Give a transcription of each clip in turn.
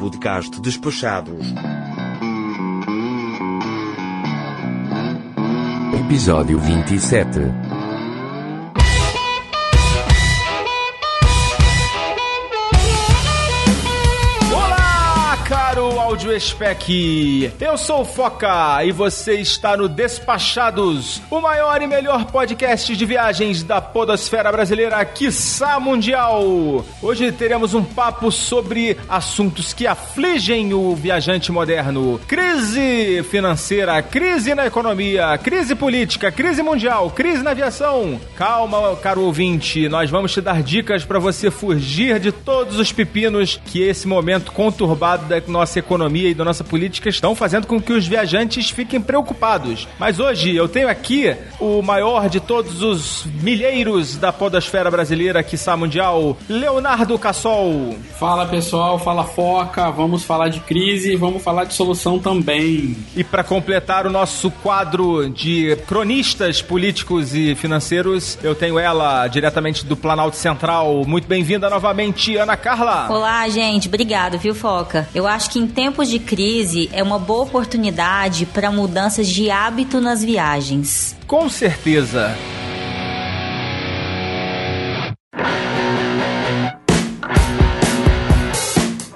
podcast Despachados. Episódio 27. Áudio spec. Eu sou o Foca e você está no Despachados, o maior e melhor podcast de viagens da podosfera brasileira, quiçá mundial. Hoje teremos um papo sobre assuntos que afligem o viajante moderno: crise financeira, crise na economia, crise política, crise mundial, crise na aviação. Calma, caro ouvinte, nós vamos te dar dicas para você fugir de todos os pepinos que esse momento conturbado da nossa economia e da nossa política estão fazendo com que os viajantes fiquem preocupados. Mas hoje eu tenho aqui o maior de todos os milheiros da podosfera brasileira, quiçá mundial, Leonardo Cassol. Fala pessoal, fala Foca, vamos falar de crise, vamos falar de solução também. E para completar o nosso quadro de cronistas políticos e financeiros, eu tenho ela diretamente do Planalto Central. Muito bem-vinda novamente, Ana Carla. Olá, gente. Obrigado, viu, Foca? Eu acho que em tempos de crise é uma boa oportunidade para mudanças de hábito nas viagens. Com certeza.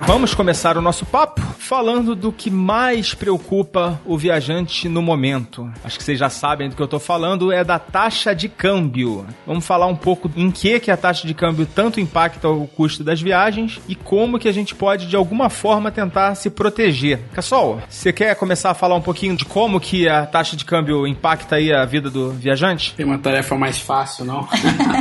Vamos começar o nosso papo falando do que mais preocupa o viajante no momento. Acho que vocês já sabem do que eu estou falando, é da taxa de câmbio. Vamos falar um pouco em que, que a taxa de câmbio tanto impacta o custo das viagens e como que a gente pode, de alguma forma, tentar se proteger. Cassol, você quer começar a falar um pouquinho de como que a taxa de câmbio impacta aí a vida do viajante? Tem uma tarefa mais fácil, não?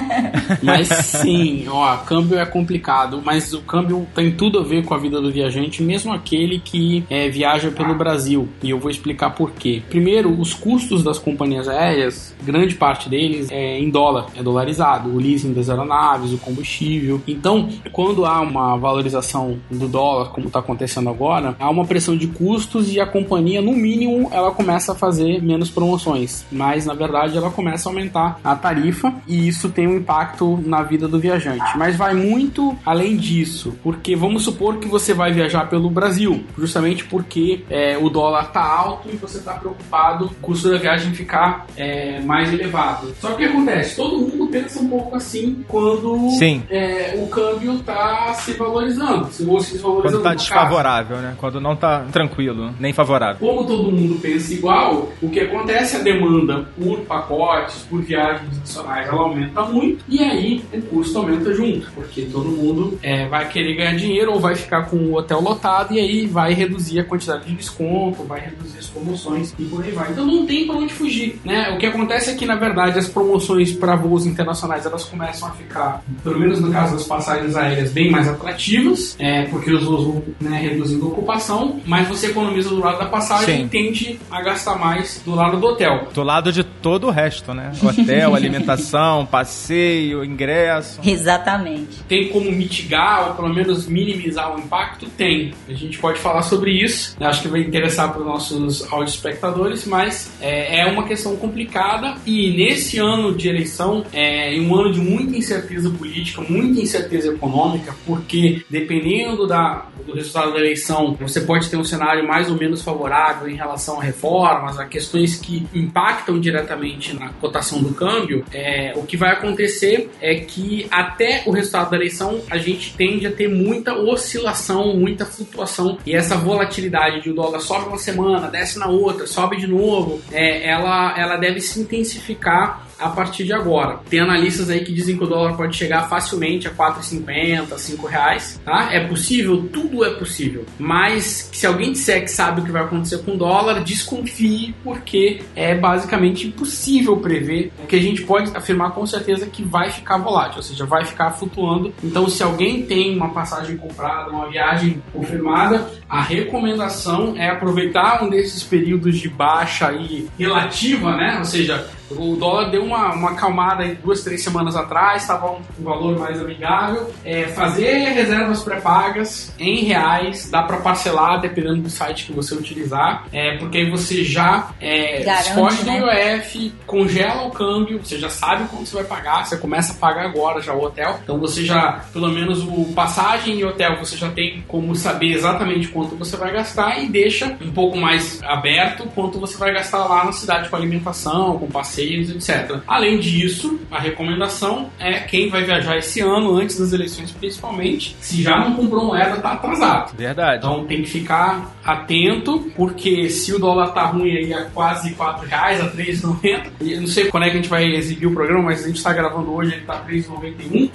mas sim, ó, câmbio é complicado, mas o câmbio tem tudo a ver com a vida do viajante, mesmo aquele que é, viaja pelo Brasil. E eu vou explicar por quê. Primeiro, os custos das companhias aéreas, grande parte deles é em dólar, é dolarizado. O leasing das aeronaves, o combustível. Então, quando há uma valorização do dólar, como está acontecendo agora, há uma pressão de custos e a companhia, no mínimo, ela começa a fazer menos promoções. Mas, na verdade, ela começa a aumentar a tarifa e isso tem um impacto na vida do viajante. Mas vai muito além disso, porque vamos supor que você vai viajar pelo Brasil, justamente porque é, o dólar está alto e você está preocupado com o custo da viagem ficar é, mais elevado. Só que o que acontece? Todo mundo pensa um pouco assim quando é, o câmbio está se valorizando, se ou se desvalorizando. Quando está desfavorável, né? Quando não está tranquilo, nem favorável. Como todo mundo pensa igual, o que acontece é a demanda por pacotes, por viagens adicionais, ela aumenta muito e aí o custo aumenta junto, porque todo mundo é, vai querer ganhar dinheiro ou vai ficar com o hotel lotado e aí vai reduzir a quantidade de desconto, vai reduzir as promoções e por aí vai. Então não tem para onde fugir, né? O que acontece é que na verdade as promoções para voos internacionais elas começam a ficar, pelo menos no caso das passagens aéreas, bem mais atrativas, é, porque os voos vão né, reduzindo a ocupação, mas você economiza do lado da passagem Sim. e tende a gastar mais do lado do hotel. Do lado de todo o resto, né? Hotel, alimentação, passeio, ingresso. Exatamente. Tem como mitigar ou pelo menos minimizar o impacto? Tem. A gente pode falar sobre isso. Eu acho que vai interessar para os nossos áudio espectadores, mas é, é, uma questão complicada e nesse ano de eleição é um ano de muita incerteza política, muita incerteza econômica, porque dependendo da, do resultado da eleição, você pode ter um cenário mais ou menos favorável em relação a reformas, a questões que impactam diretamente na cotação do câmbio. É, o que vai acontecer é que até o resultado da eleição a gente tende a ter muita oscilação, muita flutuação e essa volatilidade de o dólar sobe uma semana, desce na outra, sobe de novo, é, ela, ela deve se intensificar a partir de agora. Tem analistas aí que dizem que o dólar pode chegar facilmente a 4,50, 5 reais, tá? É possível? Tudo é possível. Mas se alguém disser que sabe o que vai acontecer com o dólar, desconfie, porque é basicamente impossível prever. O que a gente pode afirmar com certeza que vai ficar volátil, ou seja, vai ficar flutuando. Então, se alguém tem uma passagem comprada, uma viagem confirmada, a recomendação é aproveitar um desses períodos de baixa aí relativa, né? Ou seja, O dólar deu uma, uma acalmada aí duas, três semanas atrás, estava um, um, valor mais amigável. É, fazer reservas pré-pagas em reais, dá para parcelar dependendo do site que você utilizar, é, porque aí você já é, Garante, né? do IOF, congela o câmbio, você já sabe quanto você vai pagar, você começa a pagar agora já o hotel, então você já, pelo menos o passagem e hotel, você já tem como saber exatamente quanto você vai gastar e deixa um pouco mais aberto quanto você vai gastar lá na cidade com alimentação, com passeios, etc. Além disso, a recomendação é quem vai viajar esse ano, antes das eleições principalmente, se já não comprou moeda, tá atrasado. Verdade. Então tem que ficar atento, porque se o dólar tá ruim aí a quase 4 reais, a 3,90, eu não sei quando é que a gente vai exibir o programa, mas a gente tá gravando hoje, ele tá 3,91.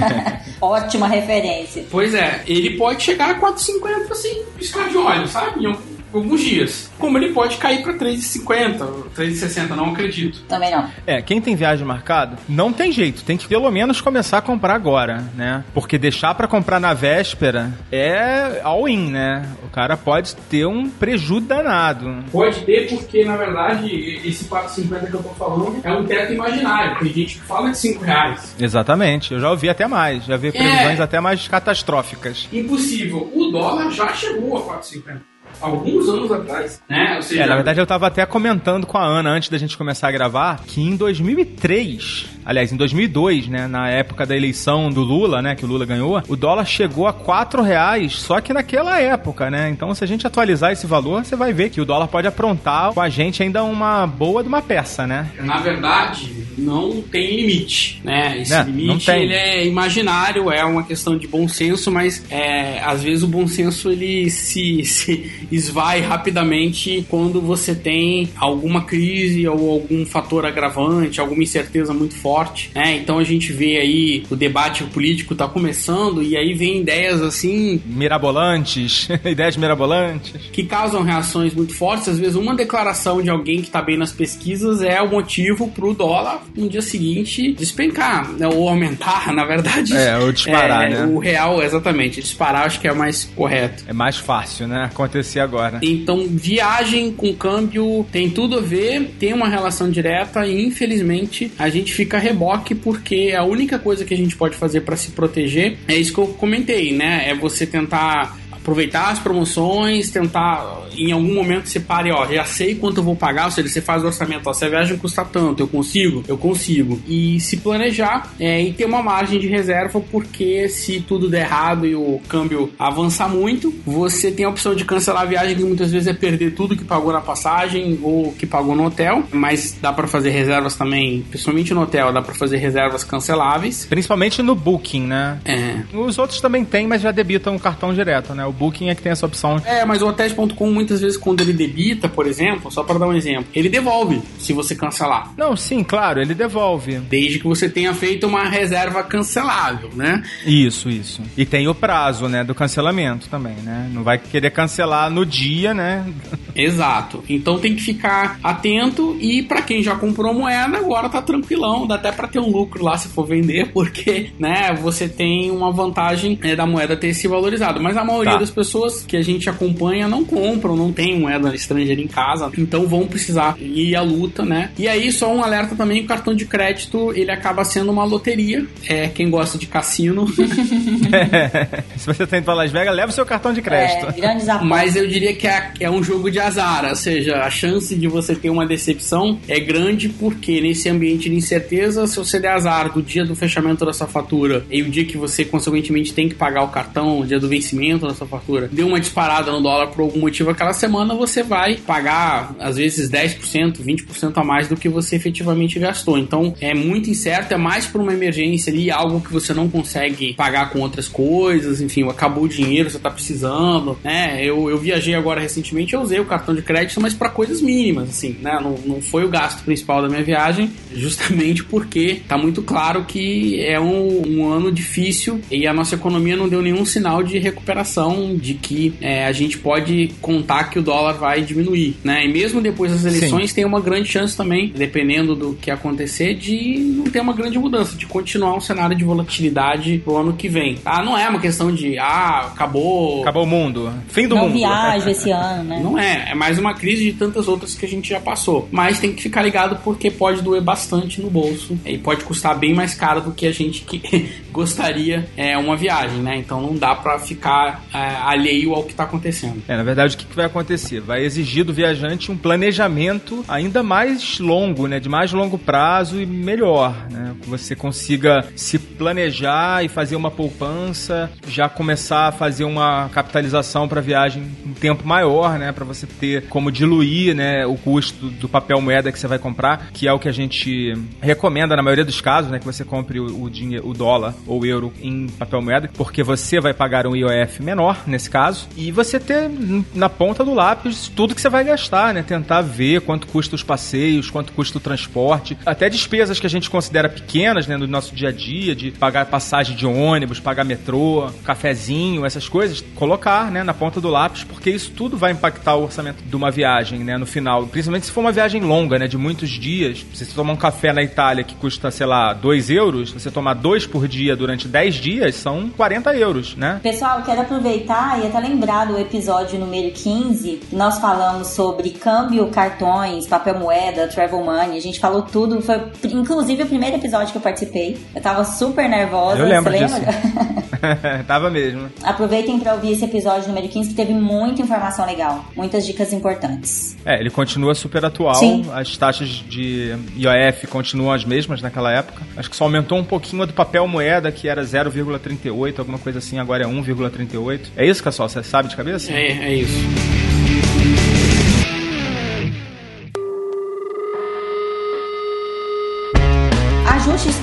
Ótima referência. Pois é, ele pode chegar a 4,50 assim, piscar de olho, sabe? Em alguns dias. Como ele pode cair para 3,50, 3,60, não acredito. Também não. É, quem tem viagem marcada, não tem jeito, tem que pelo menos começar a comprar agora, né? Porque deixar para comprar na véspera é all-in, né? O cara pode ter um prejuízo danado. Pode ter, porque na verdade esse 4,50 que eu tô falando é um teto imaginário. Tem gente que fala de 5 reais. Exatamente, eu já ouvi até mais, já vi previsões é... até mais catastróficas. Impossível. O dólar já chegou a 4,50 alguns anos atrás, né? Seja, é, na verdade eu tava até comentando com a Ana antes da gente começar a gravar que em 2003, aliás, em 2002, né, na época da eleição do Lula, né, que o Lula ganhou, o dólar chegou a 4 reais, só que naquela época, né? Então se a gente atualizar esse valor, você vai ver que o dólar pode aprontar com a gente ainda uma boa de uma peça, né? Na verdade, não tem limite, né? Esse é, limite ele é imaginário, é uma questão de bom senso, mas é, às vezes o bom senso ele se, se esvai rapidamente quando você tem alguma crise ou algum fator agravante, alguma incerteza muito forte, né? Então a gente vê aí o debate político tá começando e aí vem ideias assim mirabolantes, ideias mirabolantes que causam reações muito fortes. Às vezes uma declaração de alguém que tá bem nas pesquisas é o motivo pro dólar no dia seguinte despencar, né? ou aumentar, na verdade. É, ou disparar, é, né? O real, exatamente, disparar acho que é mais correto. É mais fácil, né? Acontecer agora. Então, viagem com câmbio tem tudo a ver, tem uma relação direta e infelizmente a gente fica reboque porque a única coisa que a gente pode fazer para se proteger é isso que eu comentei, né? É você tentar aproveitar as promoções, tentar em algum momento você pare, ó, já sei quanto eu vou pagar, ou seja, você faz o orçamento, ó, se a viagem custa tanto, eu consigo? Eu consigo. E se planejar é, e ter uma margem de reserva, porque se tudo der errado e o câmbio avançar muito, você tem a opção de cancelar a viagem, que muitas vezes é perder tudo que pagou na passagem ou que pagou no hotel, mas dá para fazer reservas também, principalmente no hotel, dá para fazer reservas canceláveis. Principalmente no Booking, né? É. Os outros também tem, mas já debitam o cartão direto, né? O Booking é que tem essa opção. É, mas o hotéis.com muitas vezes quando ele debita, por exemplo, só para dar um exemplo, ele devolve se você cancelar. Não, sim, claro, ele devolve. Desde que você tenha feito uma reserva cancelável, né? Isso, isso. E tem o prazo, né, do cancelamento também, né? Não vai querer cancelar no dia, né? Exato. Então tem que ficar atento e para quem já comprou moeda, agora tá tranquilão, dá até para ter um lucro lá se for vender, porque, né, você tem uma vantagem é, da moeda ter se valorizado. Mas a maioria tá. Das pessoas que a gente acompanha não compram, não tem moeda estrangeira em casa, então vão precisar ir à luta, né? E aí, só um alerta também: o cartão de crédito ele acaba sendo uma loteria. É, quem gosta de cassino. Se você tá indo pra Las Vegas, leva o seu cartão de crédito. É, grandes Mas eu diria que é, é um jogo de azar, ou seja, a chance de você ter uma decepção é grande porque nesse ambiente de incerteza, se você der azar do dia do fechamento da sua fatura e o dia que você consequentemente tem que pagar o cartão, o dia do vencimento da sua fatura, deu uma disparada no dólar por algum motivo aquela semana, você vai pagar às vezes 10%, 20% a mais do que você efetivamente gastou. Então é muito incerto, é mais por uma emergência ali, algo que você não consegue pagar com outras coisas, enfim, acabou o dinheiro, você tá precisando, né? Eu, eu viajei agora recentemente, eu usei o cartão de crédito, mas para coisas mínimas, assim, né? Não, não foi o gasto principal da minha viagem, justamente porque tá muito claro que é um, um ano difícil e a nossa economia não deu nenhum sinal de recuperação, de que é, a gente pode contar que o dólar vai diminuir, né? E mesmo depois das eleições Sim. tem uma grande chance também, dependendo do que acontecer, de não ter uma grande mudança, de continuar um cenário de volatilidade pro ano que vem. Ah, não é uma questão de ah, acabou. Acabou o mundo. Fim do não mundo. viajo esse ano, né? Não é. é, é mais uma crise de tantas outras que a gente já passou. Mas tem que ficar ligado porque pode doer bastante no bolso e pode custar bem mais caro do que a gente que gostaria é, uma viagem, né? Então não dá para ficar é, alheio ao que está acontecendo. É, na verdade, o que, que vai acontecer? Vai exigir do viajante um planejamento ainda mais longo, né? De mais longo prazo e melhor, né? Que você consiga se planejar e fazer uma poupança, já começar a fazer uma capitalização para viagem em tempo maior, né? Para você ter como diluir, né? O custo do papel moeda que você vai comprar, que é o que a gente recomenda na maioria dos casos, né? Que você compre o, o, dinheiro, o dólar ou o euro em papel moeda, porque você vai pagar um IOF menor nesse caso e você ter na ponta do lápis tudo que você vai gastar, né? Tentar ver quanto custa os passeios, quanto custa o transporte, até despesas que a gente considera pequenas, né? No nosso dia a dia, de pagar passagem de ônibus, pagar metrô, cafezinho, essas coisas, colocar, né? Na ponta do lápis, porque isso tudo vai impactar o orçamento de uma viagem, né? No final, principalmente se for uma viagem longa, né? De muitos dias, se você tomar um café na Itália que custa, sei lá, 2 euros, você tomar dois por dia durante 10 dias, são 40 euros, né? Pessoal, quero aproveitar e até lembrar do episódio número 15, que nós falamos sobre câmbio, cartões, papel moeda, travel money. A gente falou tudo. Foi inclusive o primeiro episódio que eu participei. Eu tava super nervosa. Eu lembro você disso. lembra? tava mesmo. Aproveitem para ouvir esse episódio número 15 que teve muita informação legal, muitas dicas importantes. É, ele continua super atual. Sim. As taxas de IOF continuam as mesmas naquela época. Acho que só aumentou um pouquinho a do papel moeda, que era 0,38, alguma coisa assim, agora é 1,38. É isso, Cassol? Você sabe de cabeça? É, é isso.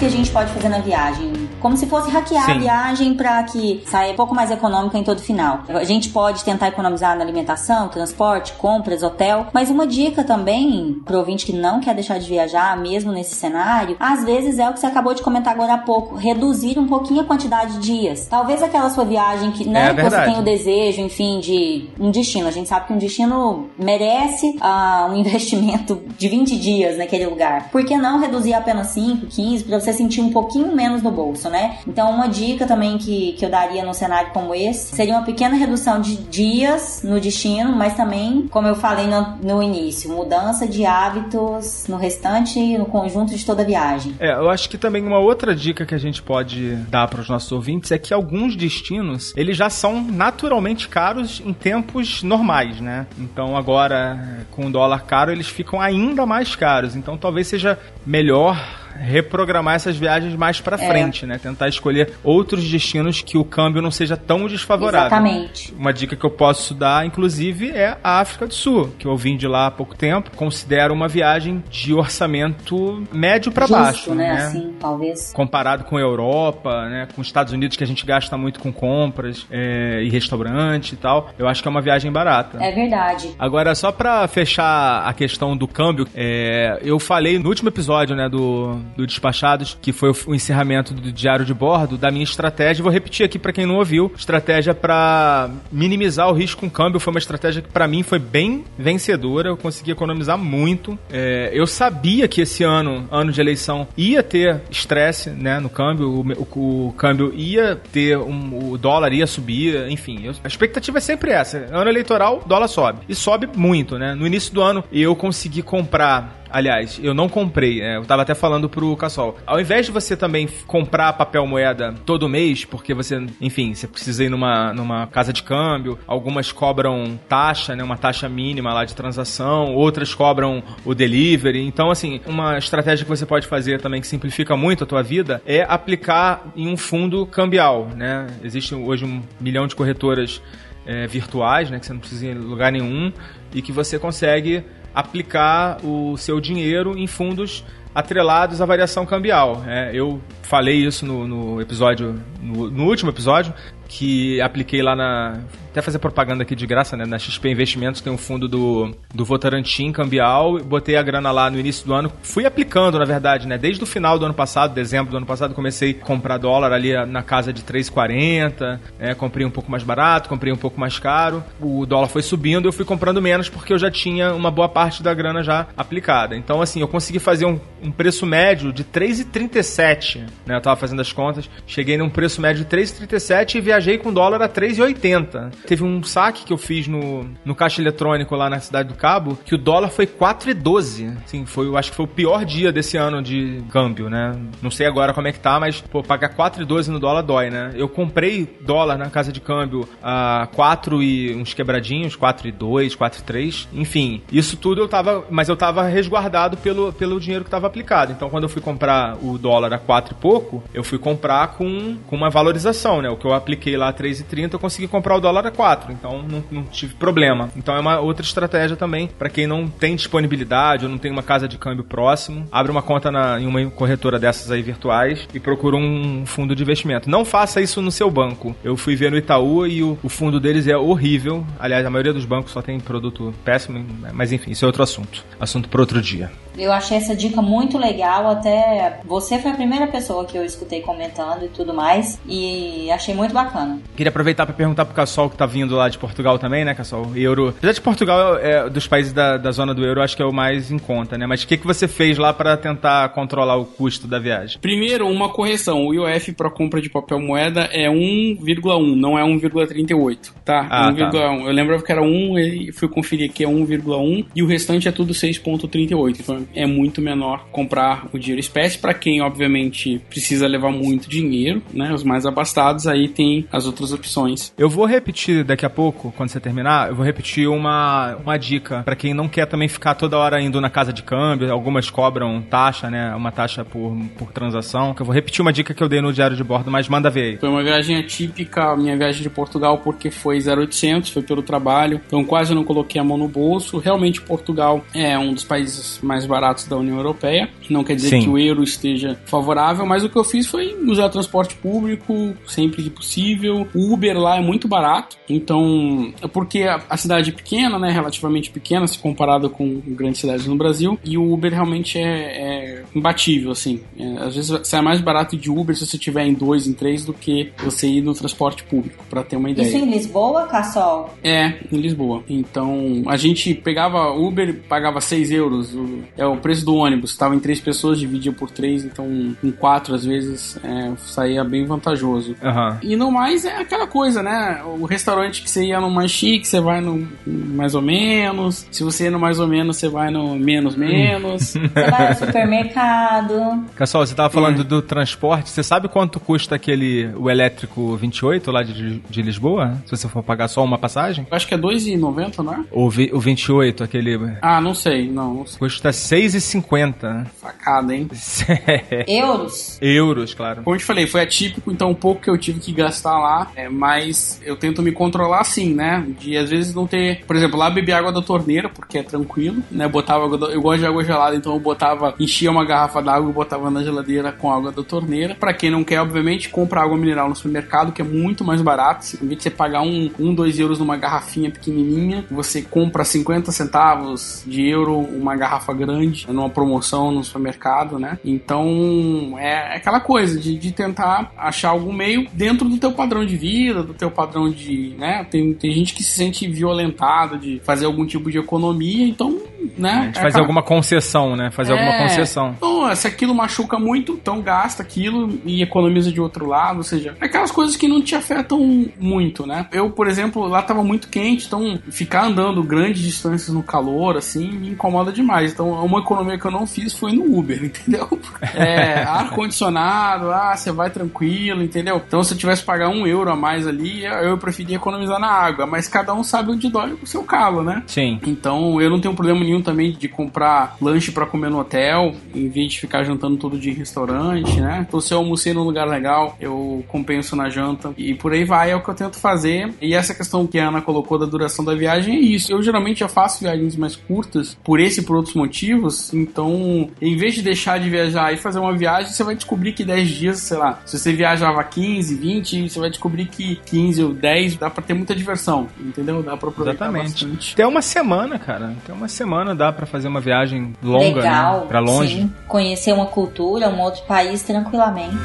Que a gente pode fazer na viagem, como se fosse hackear Sim. a viagem para que saia um pouco mais econômica em todo final. A gente pode tentar economizar na alimentação, transporte, compras, hotel, mas uma dica também pro ouvinte que não quer deixar de viajar, mesmo nesse cenário, às vezes é o que você acabou de comentar agora há pouco, reduzir um pouquinho a quantidade de dias. Talvez aquela sua viagem que, né, É que você tem o desejo, enfim, de um destino. A gente sabe que um destino merece ah, um investimento de 20 dias naquele lugar. Por que não reduzir apenas 5, 15, para você sentir um pouquinho menos no bolso, né? Então, uma dica também que, que eu daria num cenário como esse seria uma pequena redução de dias no destino, mas também, como eu falei no, no início, mudança de hábitos no restante, no conjunto de toda a viagem. É, eu acho que também uma outra dica que a gente pode dar para os nossos ouvintes é que alguns destinos, eles já são naturalmente caros em tempos normais, né? Então agora, com o dólar caro, eles ficam ainda mais caros. Então talvez seja melhor reprogramar essas viagens mais para É. frente, né? Tentar escolher outros destinos que o câmbio não seja tão desfavorável. Exatamente. Uma dica que eu posso dar, inclusive, é a África do Sul, que eu vim de lá há pouco tempo. Considero uma viagem de orçamento médio para baixo, né? né? Assim, talvez. Comparado com a Europa, né? Com os Estados Unidos, que a gente gasta muito com compras é, e restaurante e tal. Eu acho que é uma viagem barata. É verdade. Agora, só pra fechar a questão do câmbio, é, eu falei no último episódio, né, do, do Despachados, que foi o, encerramento do diário de bordo, da minha estratégia. Vou repetir aqui pra quem não ouviu. Estratégia pra minimizar o risco com câmbio foi uma estratégia que pra mim foi bem vencedora. Eu consegui economizar muito. É, eu sabia que esse ano, ano de eleição, ia ter estresse, né, no câmbio. O, o- o câmbio ia ter um, o dólar ia subir, enfim. eu- a expectativa é sempre essa. Ano eleitoral, dólar sobe. E sobe muito, né? No início do ano, eu consegui comprar Aliás, eu não comprei, né? eu tava até falando pro Cassol. Ao invés de você também comprar papel moeda todo mês, porque você, enfim, você precisa ir numa, numa casa de câmbio, algumas cobram taxa, né? Uma taxa mínima lá de transação, outras cobram o delivery. Então, assim, uma estratégia que você pode fazer também que simplifica muito a tua vida é aplicar em um fundo cambial, né? Existe hoje um milhão de corretoras é, virtuais, né? Que você não precisa ir em lugar nenhum e que você consegue aplicar o seu dinheiro em fundos atrelados à variação cambial. É, eu falei isso no, no episódio, no, no último episódio, que apliquei lá na. Até fazer propaganda aqui de graça, né? Na XP Investimentos tem um fundo do, do Votorantim cambial. Botei a grana lá no início do ano. Fui aplicando, na verdade, né? Desde o final do ano passado, dezembro do ano passado, comecei a comprar dólar ali na casa de 3,40. É, comprei um pouco mais barato, comprei um pouco mais caro. O dólar foi subindo, eu fui comprando menos porque eu já tinha uma boa parte da grana já aplicada. Então, assim, eu consegui fazer um, um preço médio de 3,37 né? Eu tava fazendo as contas, cheguei num preço médio de 3,37 e viajei com dólar a 3,80. Teve um saque que eu fiz no, no caixa eletrônico lá na cidade do Cabo, que o dólar foi 4,12. Assim, foi, eu acho que foi o pior dia desse ano de câmbio, né? Não sei agora como é que tá, mas, pô, pagar 4,12 no dólar dói, né? Eu comprei dólar na casa de câmbio a 4 e uns quebradinhos, 4,2, 4,3. Enfim, isso tudo eu tava, mas eu tava resguardado pelo, pelo dinheiro que tava aplicado. Então, quando eu fui comprar o dólar a 4 e pouco, eu fui comprar com, com uma valorização, né? O que eu apliquei lá a 3,30, eu consegui comprar o dólar a 4. Então, não, não tive problema. Então, é uma outra estratégia também para quem não tem disponibilidade ou não tem uma casa de câmbio próximo. Abre uma conta na, em uma corretora dessas aí virtuais e procura um fundo de investimento. Não faça isso no seu banco. Eu fui ver no Itaú e o, o fundo deles é horrível. Aliás, a maioria dos bancos só tem produto péssimo, mas enfim, isso é outro assunto. Assunto para outro dia. Eu achei essa dica muito legal, até você foi a primeira pessoa que eu escutei comentando e tudo mais, e achei muito bacana. Queria aproveitar para perguntar pro Cassol que tá vindo lá de Portugal também, né, Cassol? Euro. Apesar de Portugal é dos países da, da zona do euro, acho que é o mais em conta, né? Mas o que, que você fez lá para tentar controlar o custo da viagem? Primeiro, uma correção. O IOF para compra de papel moeda é 1,1, não é 1,38, tá? Ah, 1,1. tá. Eu lembrava que era 1 e fui conferir que é 1,1 e o restante é tudo 6,38. Então é muito menor comprar o dinheiro espécie para quem, obviamente, precisa levar muito dinheiro, né? Os mais abastados aí tem as outras opções. Eu vou repetir daqui a pouco, quando você terminar, eu vou repetir uma, uma dica para quem não quer também ficar toda hora indo na casa de câmbio. Algumas cobram taxa, né? Uma taxa por, por transação. Que eu vou repetir uma dica que eu dei no diário de bordo, mas manda ver aí. Foi uma viagem atípica, a minha viagem de Portugal, porque foi 0800, foi pelo trabalho, então quase não coloquei a mão no bolso. Realmente, Portugal é um dos países mais baratos da União Europeia, não quer dizer Sim. que o euro esteja favorável, mas o que eu fiz foi usar transporte público sempre que possível. O Uber lá é muito barato, então, é porque a, a cidade é pequena, né, relativamente pequena, se comparado com grandes cidades no Brasil, e o Uber realmente é, é imbatível, assim. É, às vezes sai mais barato de Uber se você tiver em dois, em três, do que você ir no transporte público, para ter uma ideia. Isso em Lisboa, Cassol? É, em Lisboa. Então, a gente pegava Uber e pagava 6 euros. O, é o preço do ônibus. Estava em três pessoas, dividia por três, então em quatro, às vezes, é, saía bem vantajoso. Aham. E no mais é aquela coisa, né? O restaurante que você ia no mais chique, você vai no mais ou menos. Se você ia no mais ou menos, você vai no menos menos. Você vai no supermercado. Cassol, você tava falando Hum. do transporte. Você sabe quanto custa aquele o elétrico 28 lá de, de Lisboa? Se você for pagar só uma passagem? Eu acho que é 2,90, não é? O, vi- o 28, aquele. Ah, não sei. Não, não sei. Custa 6,50. Facada, hein? Euros? Euros, claro. Como eu te falei, foi atípico, então o pouco que eu tive que gastar lá, é, mas eu tento me controlar assim, né? De às vezes não ter. Por exemplo, lá beber água da torneira, porque é tranquilo, né? Botava água da- Eu gosto de água gelada, então eu botava, enchia uma garrafa d'água e botava na geladeira com água da torneira. Pra quem não quer, obviamente, compra água mineral no supermercado, que é muito mais barato. Se- Em vez de você pagar um, um, dois euros numa garrafinha pequenininha, você compra 50 centavos de euro uma garrafa grande, numa promoção no supermercado, né? Então, é aquela coisa de, de tentar achar algum meio dentro do teu padrão de vida, do teu padrão de, né? Tem, tem gente que se sente violentada de fazer algum tipo de economia, então, né? A gente é fazer alguma concessão, né? Fazer alguma é. concessão. Então, se aquilo machuca muito, então gasta aquilo e economiza de outro lado. Ou seja, aquelas coisas que não te afetam muito, né? Eu, por exemplo, lá tava muito quente, então ficar andando grandes distâncias no calor, assim, me incomoda demais. Então, uma economia que eu não fiz foi no Uber, entendeu? É, ar-condicionado, ah, você vai tranquilo, entendeu? Então, se eu tivesse que pagar um euro a mais ali, eu preferia economizar na água. Mas cada um sabe onde dói o seu calo, né? Sim. Então eu não tenho problema nenhum também de comprar lanche pra comer no hotel, em vez de ficar jantando todo dia em restaurante, né? Então se eu almocei num lugar legal, eu compenso na janta. E por aí vai, é o que eu tento fazer. E essa questão que a Ana colocou da duração da viagem é isso. Eu geralmente já faço viagens mais curtas, por esse e por outros motivos. Então, em vez de deixar de viajar e fazer uma viagem, você vai descobrir que 10 dias, sei lá, se você viajava 15, 20, você vai descobrir que 15 ou 10 dá pra ter muita diversão, entendeu? Dá pra aproveitar Exatamente. bastante. Até uma semana, cara. Até uma semana dá pra fazer uma viagem longa, Legal. né? Pra longe. Sim. Conhecer uma cultura, um outro país tranquilamente.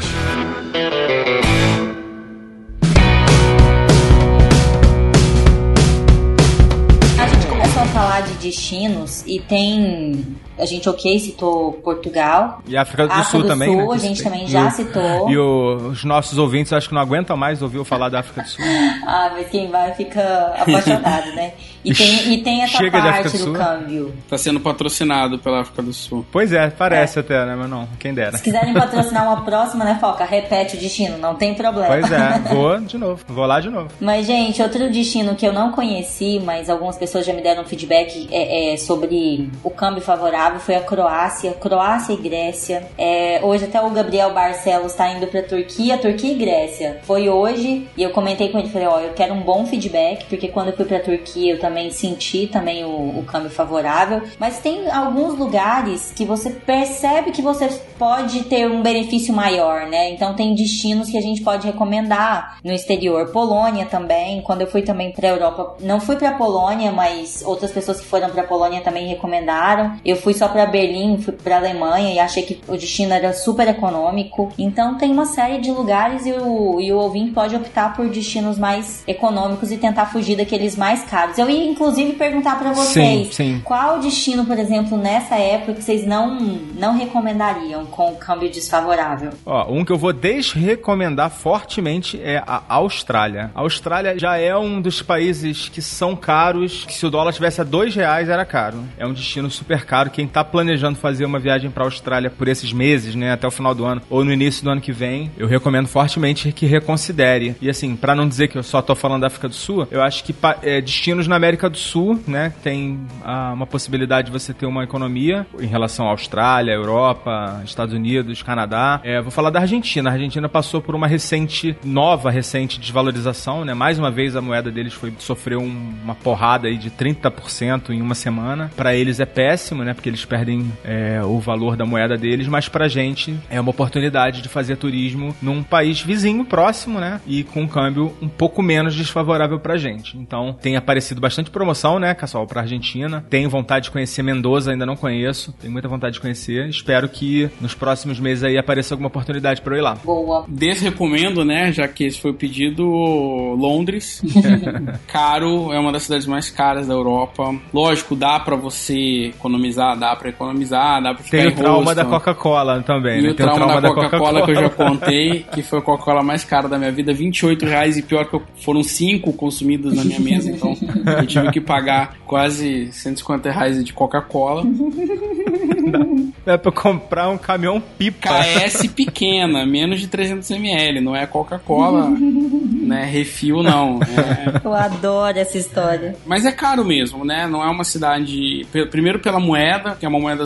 A gente começou a falar de destinos e tem A gente, ok, citou Portugal. E África do África Sul do também, Sul, né? a gente também E já o- citou. E o- os nossos ouvintes acho que não aguentam mais ouvir eu falar da África do Sul. Ah, mas quem vai fica apaixonado, né? E tem, e tem essa Chega parte do do Sul. câmbio. Tá sendo patrocinado pela África do Sul. Pois é, parece até, né? Mas não, quem dera. Se quiserem patrocinar uma próxima, né, Foca? Repete o destino, não tem problema. Pois é, vou de novo, vou lá de novo. Mas, gente, outro destino que eu não conheci, mas algumas pessoas já me deram feedback é, é sobre o câmbio favorável foi a Croácia. Croácia e Grécia. É, hoje até o Gabriel Barcelos está indo pra Turquia, Turquia e Grécia. Foi hoje e eu comentei com ele, falei, ó, eu quero um bom feedback, porque quando eu fui pra Turquia eu também senti também o, o câmbio favorável. Mas tem alguns lugares que você percebe que você pode ter um benefício maior, né? Então tem destinos que a gente pode recomendar no exterior. Polônia também. Quando eu fui também pra Europa, não fui pra Polônia, mas outras pessoas que foram pra Polônia também recomendaram. Eu fui só pra Berlim, fui pra Alemanha e achei que o destino era super econômico. Então tem uma série de lugares e o, e o ouvinte pode optar por destinos mais econômicos e tentar fugir daqueles mais caros. Eu ia inclusive perguntar pra vocês Sim, sim. qual destino, por exemplo, nessa época que vocês não, não recomendariam com o câmbio desfavorável? Ó, um que eu vou desrecomendar fortemente é a Austrália. A Austrália já é um dos países que são caros, que se o dólar tivesse a dois reais era caro. É um destino super caro. Quem tá planejando fazer uma viagem pra Austrália por esses meses, né, até o final do ano, ou no início do ano que vem, eu recomendo fortemente que reconsidere. E assim, pra não dizer que eu só tô falando da África do Sul, eu acho que é, destinos na América do Sul, né, tem ah, uma possibilidade de você ter uma economia em relação à Austrália, Europa, Estados Unidos, Canadá. É, vou falar da Argentina. A Argentina passou por uma recente, nova recente desvalorização, né? Mais uma vez a moeda deles foi sofreu um- uma porrada aí de 30% em uma semana. Pra eles é péssimo, né? Porque eles perdem é, o valor da moeda deles, mas pra gente é uma oportunidade de fazer turismo num país vizinho, próximo, né? E com um câmbio um pouco menos desfavorável pra gente. Então tem aparecido bastante promoção, né, Cassol, pra Argentina. Tenho vontade de conhecer Mendoza, ainda não conheço. Tenho muita vontade de conhecer. Espero que nos próximos meses aí apareça alguma oportunidade pra eu ir lá. Boa. Desrecomendo, né? Já que esse foi o pedido, Londres. Caro, é uma das cidades mais caras da Europa. Lógico, dá pra você economizar, dá pra economizar, dá pra ficar Tem o trauma da Coca-Cola também, E né? o Tem trauma, da Coca-Cola que eu já contei, que foi a Coca-Cola mais cara da minha vida, 28 reais e pior que eu- foram cinco consumidos na minha mesa, então eu tive que pagar quase 150 reais de Coca-Cola. É pra comprar um caminhão pipa. KS pequena, menos de 300 ml, não é Coca-Cola, né, refil não. É- Eu adoro essa história. Mas é caro mesmo, né? Não é uma cidade. Primeiro pela moeda, que é uma moeda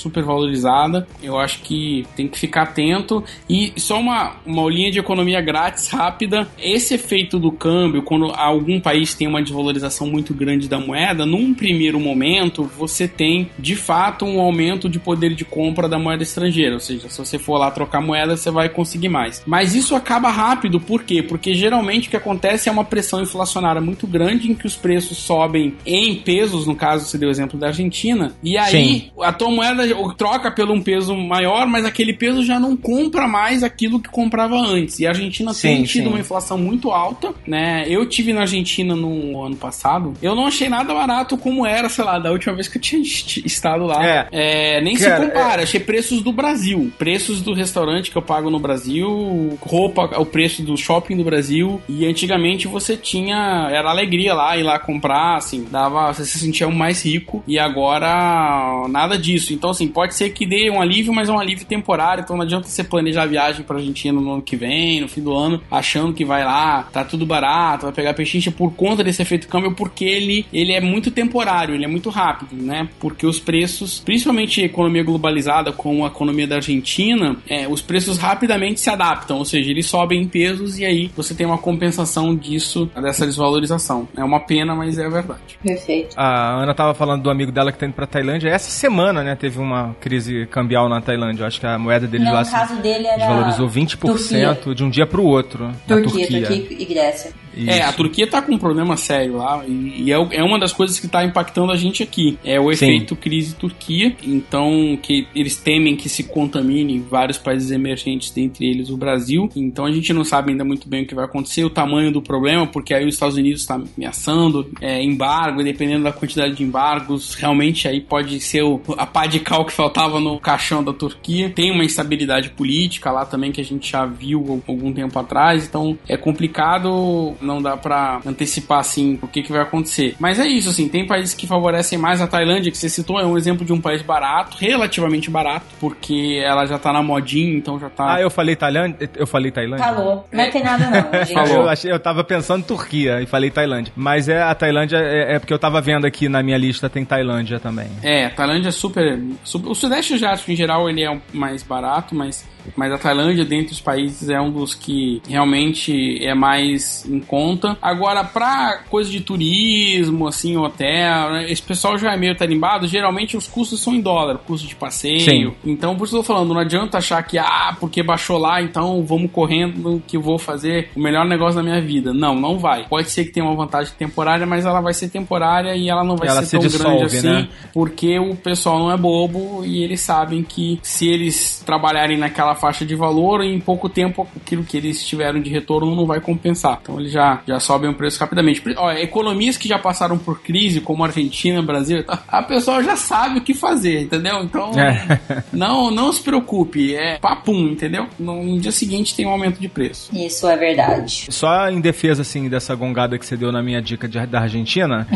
super valorizada. Eu acho que tem que ficar atento. E só uma, uma aulinha de economia grátis rápida. Esse efeito do câmbio, quando algum país tem uma desvalorização muito grande da moeda, num primeiro momento você tem de fato um aumento de poder de compra da moeda estrangeira. Ou seja, se você for lá trocar moeda, você vai conseguir mais. Mas isso acaba rápido, por quê? Porque geralmente o que acontece é uma pressão inflacionária muito grande em que os preços sobem em pesos, no caso você deu o exemplo da Argentina, e aí Sim. a tua moeda troca pelo um peso maior, mas aquele peso já não compra mais aquilo que comprava antes. E a Argentina tem Sim, tido sim. uma inflação muito alta, né? Eu tive na Argentina no ano passado, eu não achei nada barato como era, sei lá, da última vez que eu tinha est- estado lá. É. É, nem Cara, se compara, achei preços do Brasil, preços do restaurante que eu pago no Brasil, roupa, o preço do shopping do Brasil. E antigamente você tinha, era alegria lá ir lá comprar, assim, dava, você se sentia o mais rico. E agora nada disso. Então assim, pode ser que dê um alívio, mas é um alívio temporário. Então não adianta você planejar a viagem pra Argentina no ano que vem, no fim do ano, achando que vai lá, tá tudo barato, vai pegar pechincha por conta desse efeito câmbio, porque ele, ele é muito temporário, ele é muito rápido, né? Porque os preços, principalmente a economia globalizada, como a economia da Argentina, é, os preços rapidamente se adaptam, ou seja, eles sobem em pesos e aí você tem uma compensação disso, dessa desvalorização. É uma pena, mas é a verdade. Perfeito. A Ana tava falando do amigo dela que tá indo pra Tailândia. Essa semana, né, teve um uma crise cambial na Tailândia. Eu acho que a moeda deles Não, lá o se dele era desvalorizou 20% Turquia. de um dia pro outro. na Turquia, Turquia, e Grécia. É, Isso. a Turquia tá com um problema sério lá e, é, é uma das coisas que tá impactando a gente aqui. É o Sim. efeito crise Turquia. Então, que eles temem que se contamine vários países emergentes, dentre eles o Brasil. Então a gente não sabe ainda muito bem o que vai acontecer, o tamanho do problema, porque aí os Estados Unidos está ameaçando é, embargo, e dependendo da quantidade de embargos, realmente aí pode ser o, a pá de cal que faltava no caixão da Turquia. Tem uma instabilidade política lá também que a gente já viu algum tempo atrás, então é complicado, não dá pra antecipar assim o que, que vai acontecer. Mas é isso, assim, tem países que favorecem mais a Tailândia, que você citou, é um exemplo de um país barato, relativamente barato, porque ela já tá na modinha, então já tá. Ah, eu falei Tailândia? Eu falei Tailândia? Falou. Não é tem nada não, gente. Falou. Eu, achei, eu tava pensando Turquia e falei Tailândia. Mas é a Tailândia, é, é porque eu tava vendo aqui na minha lista tem Tailândia também. É, a Tailândia é super, super- O Sudeste Asiático em geral ele é mais barato, mas, mas a Tailândia, dentre os países, é um dos que realmente é mais em conta. Agora, pra coisa de turismo, assim, hotel, né, esse pessoal já é meio tarimbado. Geralmente os custos são em dólar, custo de passeio. Sim. Então, por isso eu tô falando, não adianta achar que, ah, porque baixou lá, então vamos correndo que vou fazer o melhor negócio da minha vida. Não, não vai. Pode ser que tenha uma vantagem temporária, mas ela vai ser temporária e ela não vai Ela ser se tão dissolve, grande assim, né? porque o pessoal não é bobo e eles sabem que se eles trabalharem naquela faixa de valor, em pouco tempo aquilo que eles tiveram de retorno não vai compensar. Então eles já, já sobem o preço rapidamente. Ó, economias que já passaram por crise, como Argentina, Brasil, a pessoa já sabe o que fazer, entendeu? Então É. não, não se preocupe, é papum, entendeu? No, no dia seguinte tem um aumento de preço. Isso é verdade. Só em defesa, assim, dessa gongada que você deu na minha dica de- da Argentina,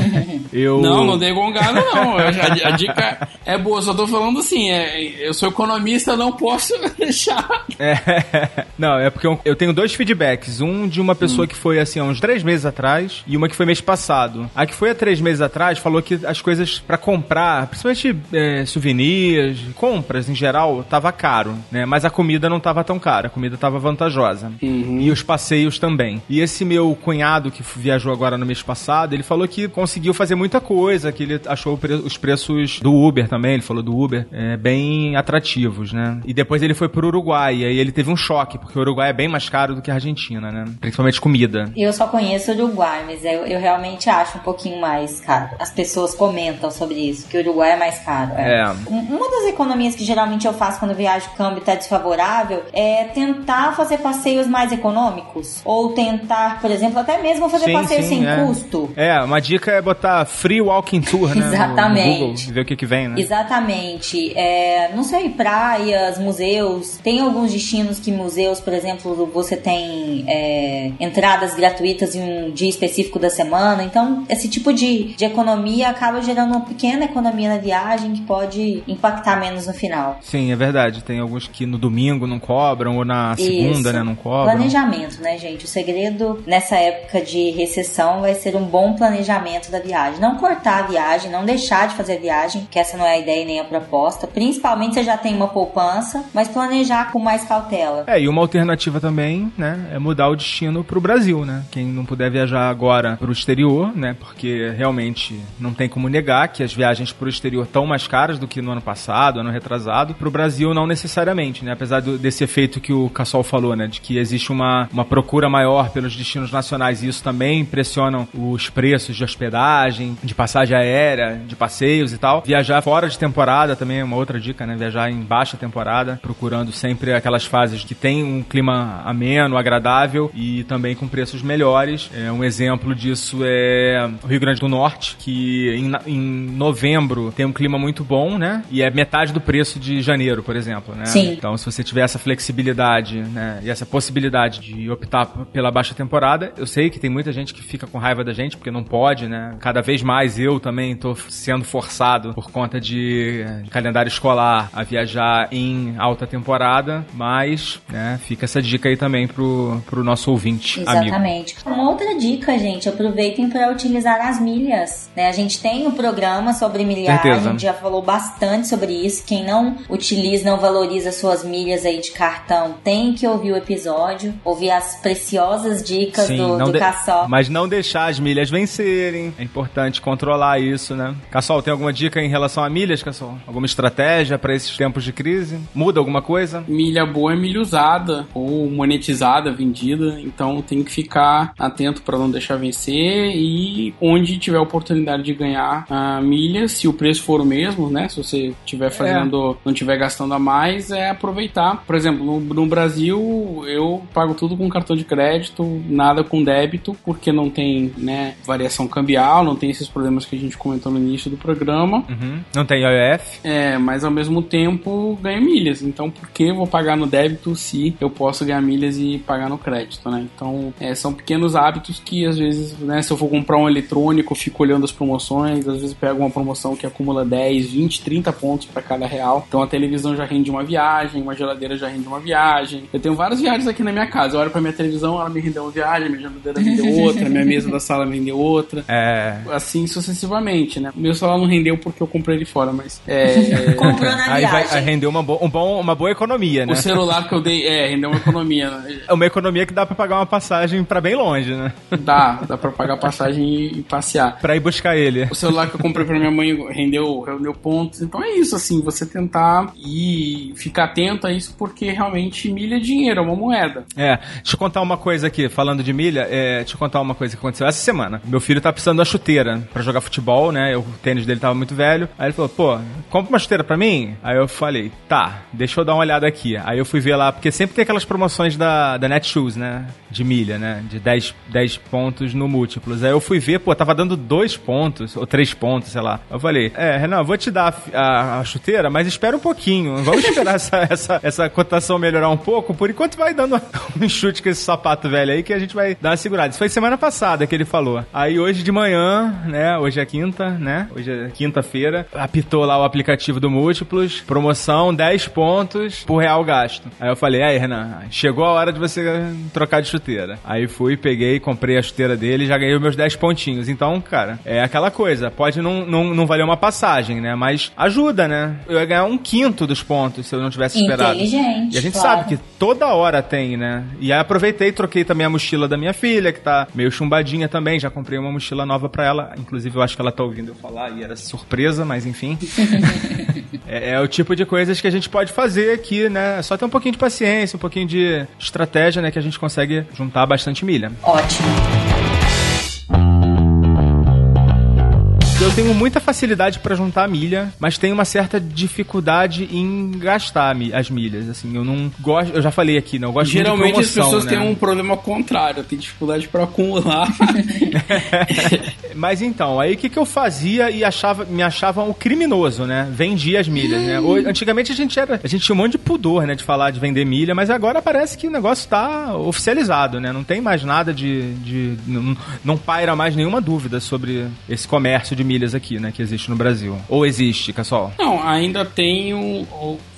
eu... Não, não dei gongada, não. A, a dica é boa, só tô falando assim, é, eu sou economista, não posso deixar. É, não, é porque eu, eu tenho dois feedbacks. Um de uma pessoa que foi assim há uns três meses atrás e uma que foi mês passado. A que foi há três meses atrás falou que as coisas pra comprar, principalmente é, souvenirs, compras em geral, tava caro, né? Mas a comida não tava tão cara, a comida tava vantajosa. E os passeios também. E esse meu cunhado que viajou agora no mês passado, ele falou que conseguiu fazer muita coisa, que ele achou os preços do Uber também, ele falou do Uber, é, bem atrativos, né? E depois ele foi pro Uruguai, e aí ele teve um choque, porque o Uruguai é bem mais caro do que a Argentina, né? Principalmente comida. Eu só conheço o Uruguai, mas eu, eu realmente acho um pouquinho mais caro. As pessoas comentam sobre isso, que o Uruguai é mais caro. É. Um- Uma das economias que geralmente eu faço quando viajo o câmbio tá desfavorável é tentar fazer passeios mais econômicos. Ou tentar, por exemplo, até mesmo fazer Sim, passeios sim, sem é. custo. É, uma dica é botar free walking tour, né? no- Exatamente. No Google, e ver o que que vem, né? Exatamente. É, não sei, praias, museus. Tem alguns destinos que museus, por exemplo, você tem é, entradas gratuitas em um dia específico da semana. Então, esse tipo de, de economia acaba gerando uma pequena economia na viagem que pode impactar menos no final. Sim, é verdade. Tem alguns que no domingo não cobram, ou na segunda, Isso. né, não cobram. Planejamento, né, gente? O segredo nessa época de recessão vai ser um bom planejamento da viagem. Não cortar a viagem, não deixar de fazer a viagem, que essa não é a ideia nem a proposta. Principalmente se você já tem uma poupança, mas planejar com mais cautela. É, e uma alternativa também, né, é mudar o destino pro Brasil, né? Quem não puder viajar agora pro exterior, né, porque realmente não tem como negar que as viagens pro exterior estão mais caras do que no ano passado, ano retrasado. Pro Brasil não necessariamente, né? Apesar do- desse efeito que o Cassol falou, né, de que existe uma, uma procura maior pelos destinos nacionais e isso também pressiona os preços de hospedagem, de passagem aérea, de passeios e tal. Viajar fora de temporada também é uma outra dica, né? Viajar em baixa temporada, procurando sempre aquelas fases que tem um clima ameno, agradável e também com preços melhores. É, um exemplo disso é o Rio Grande do Norte, que em, em novembro tem um clima muito bom, né? E é metade do preço de janeiro, por exemplo, né? Sim. Então, se você tiver essa flexibilidade, né, e essa possibilidade de optar pela baixa temporada, eu sei que tem muita gente que fica com raiva da gente porque não pode, né? Cada vez mais eu também tô f- sendo forçado por conta de eh, calendário escolar a viajar em alta temporada, mas, né, fica essa dica aí também pro, pro nosso ouvinte. Exatamente. Uma outra dica, gente, aproveitem para utilizar as milhas. Né? A gente tem um programa sobre milhagem, Certeza. a gente já falou bastante sobre isso. Quem não utiliza, não valoriza suas milhas aí de cartão, tem que ouvir o episódio, ouvir as preciosas dicas do, não do de- Cassol. mas não deixar as milhas vencerem. É importante controlar isso, né? Cassol, tem alguma dica em relação a milhas Cassol? Alguma estratégia para esses tempos de crise? Muda alguma coisa? Milha boa é milha usada ou monetizada, vendida, então tem que ficar atento para não deixar vencer e onde tiver oportunidade de ganhar a milha, se o preço for o mesmo, né? Se você estiver fazendo, é. não estiver gastando a mais, é aproveitar. Por exemplo, no, no Brasil eu pago tudo com cartão de crédito, nada com débito, porque não tem, né, variação cambial, não tem esses problemas que a gente comentou no início do programa. Uhum. Não tem IOF. É, mas ao mesmo tempo ganha milhas. Então por que vou pagar no débito se eu posso ganhar milhas e pagar no crédito, né? Então é, são pequenos hábitos que às vezes, né, se eu for comprar um eletrônico, eu fico olhando as promoções, às vezes pego uma promoção que acumula 10, 20, 30 pontos para cada real. Então a televisão já rende uma viagem, uma geladeira já rende uma viagem. Eu tenho várias viagens aqui na minha casa. Eu olho pra minha televisão, ela me rendeu uma viagem, minha geladeira me deu outra, minha mesa da sala me deu outra. É. Assim sucessivamente, né? Meu celular não rendeu porque eu comprei ele fora, mas. É... Comprou na Aí, vai, aí rendeu uma, bo um bom, uma boa economia, né? O celular que eu dei, é, rendeu uma economia. É uma economia que dá pra pagar uma passagem pra bem longe, né? Dá, dá pra pagar passagem e, e passear. Pra ir buscar ele. O celular que eu comprei pra minha mãe rendeu, rendeu pontos. Então é isso, assim, você tentar e ficar atento a isso, porque realmente milha é dinheiro, é uma moeda. É, deixa eu contar uma coisa aqui, falando de milha, é, deixa eu contar uma coisa que aconteceu essa semana. Meu filho tá precisando da chuteira pra jogar futebol, né? O tênis dele tava muito velho. Aí ele falou, pô, compra uma chuteira pra mim? Aí eu falei, tá, deixa eu dar uma olhada aqui. Aí eu fui ver lá, porque sempre tem aquelas promoções da, da Netshoes, né? De milha, né? De 10, 10 pontos no múltiplos. Aí eu fui ver, pô, tava dando 2 pontos, ou 3 pontos, sei lá. Eu falei, é, Renan, vou te dar a, a, a chuteira, mas espera um pouquinho. Vamos esperar essa, essa, essa cotação melhorar um pouco. Por enquanto vai dando um chute com esse sapato velho aí que a gente vai dar uma segurada. Isso foi semana passada que ele falou. Aí hoje de manhã, né? Hoje é quinta, né? Hoje é quinta-feira. Apitou lá o aplicativo do Múltiplos. Promoção, 10 pontos por real gasto. Aí eu falei, aí, Renan, chegou a hora de você trocar de chuteira. Aí fui, peguei, comprei a chuteira dele e já ganhei os meus 10 pontinhos. Então, cara, é aquela coisa. Pode não, não, não valer uma passagem, né? Mas ajuda, né? Eu ia ganhar um quinto dos pontos se eu não tivesse esperado. Inteligente. E a gente claro. sabe que toda hora tem, né? E aí aproveitei e troquei também a mochila da minha filha, que tá meio chumbadinha também. Já comprei uma mochila nova pra ela. Inclusive, eu acho que ela tá ouvindo eu falar e era surpresa, mas enfim. é, é, o tipo de coisas que a gente pode fazer aqui, né? É só ter um pouquinho de paciência, um pouquinho de estratégia, né? Que a gente consegue juntar bastante milha. Ótimo. Tenho muita facilidade para juntar milha, mas tenho uma certa dificuldade em gastar as milhas. Assim, eu não gosto. Eu já falei aqui, não eu gosto Geralmente de promoção, as pessoas né? têm um problema contrário, tem dificuldade para acumular. Mas então, aí o que, que eu fazia e achava, me achava um criminoso, né? Vendia as milhas, né? Hoje, antigamente a gente era. A gente tinha um monte de pudor, né? De falar de vender milha, mas agora parece que o negócio tá oficializado, né? Não tem mais nada de. de não, não paira mais nenhuma dúvida sobre esse comércio de milhas aqui, né? Que existe no Brasil. Ou existe, Cassol? Não, ainda tem um-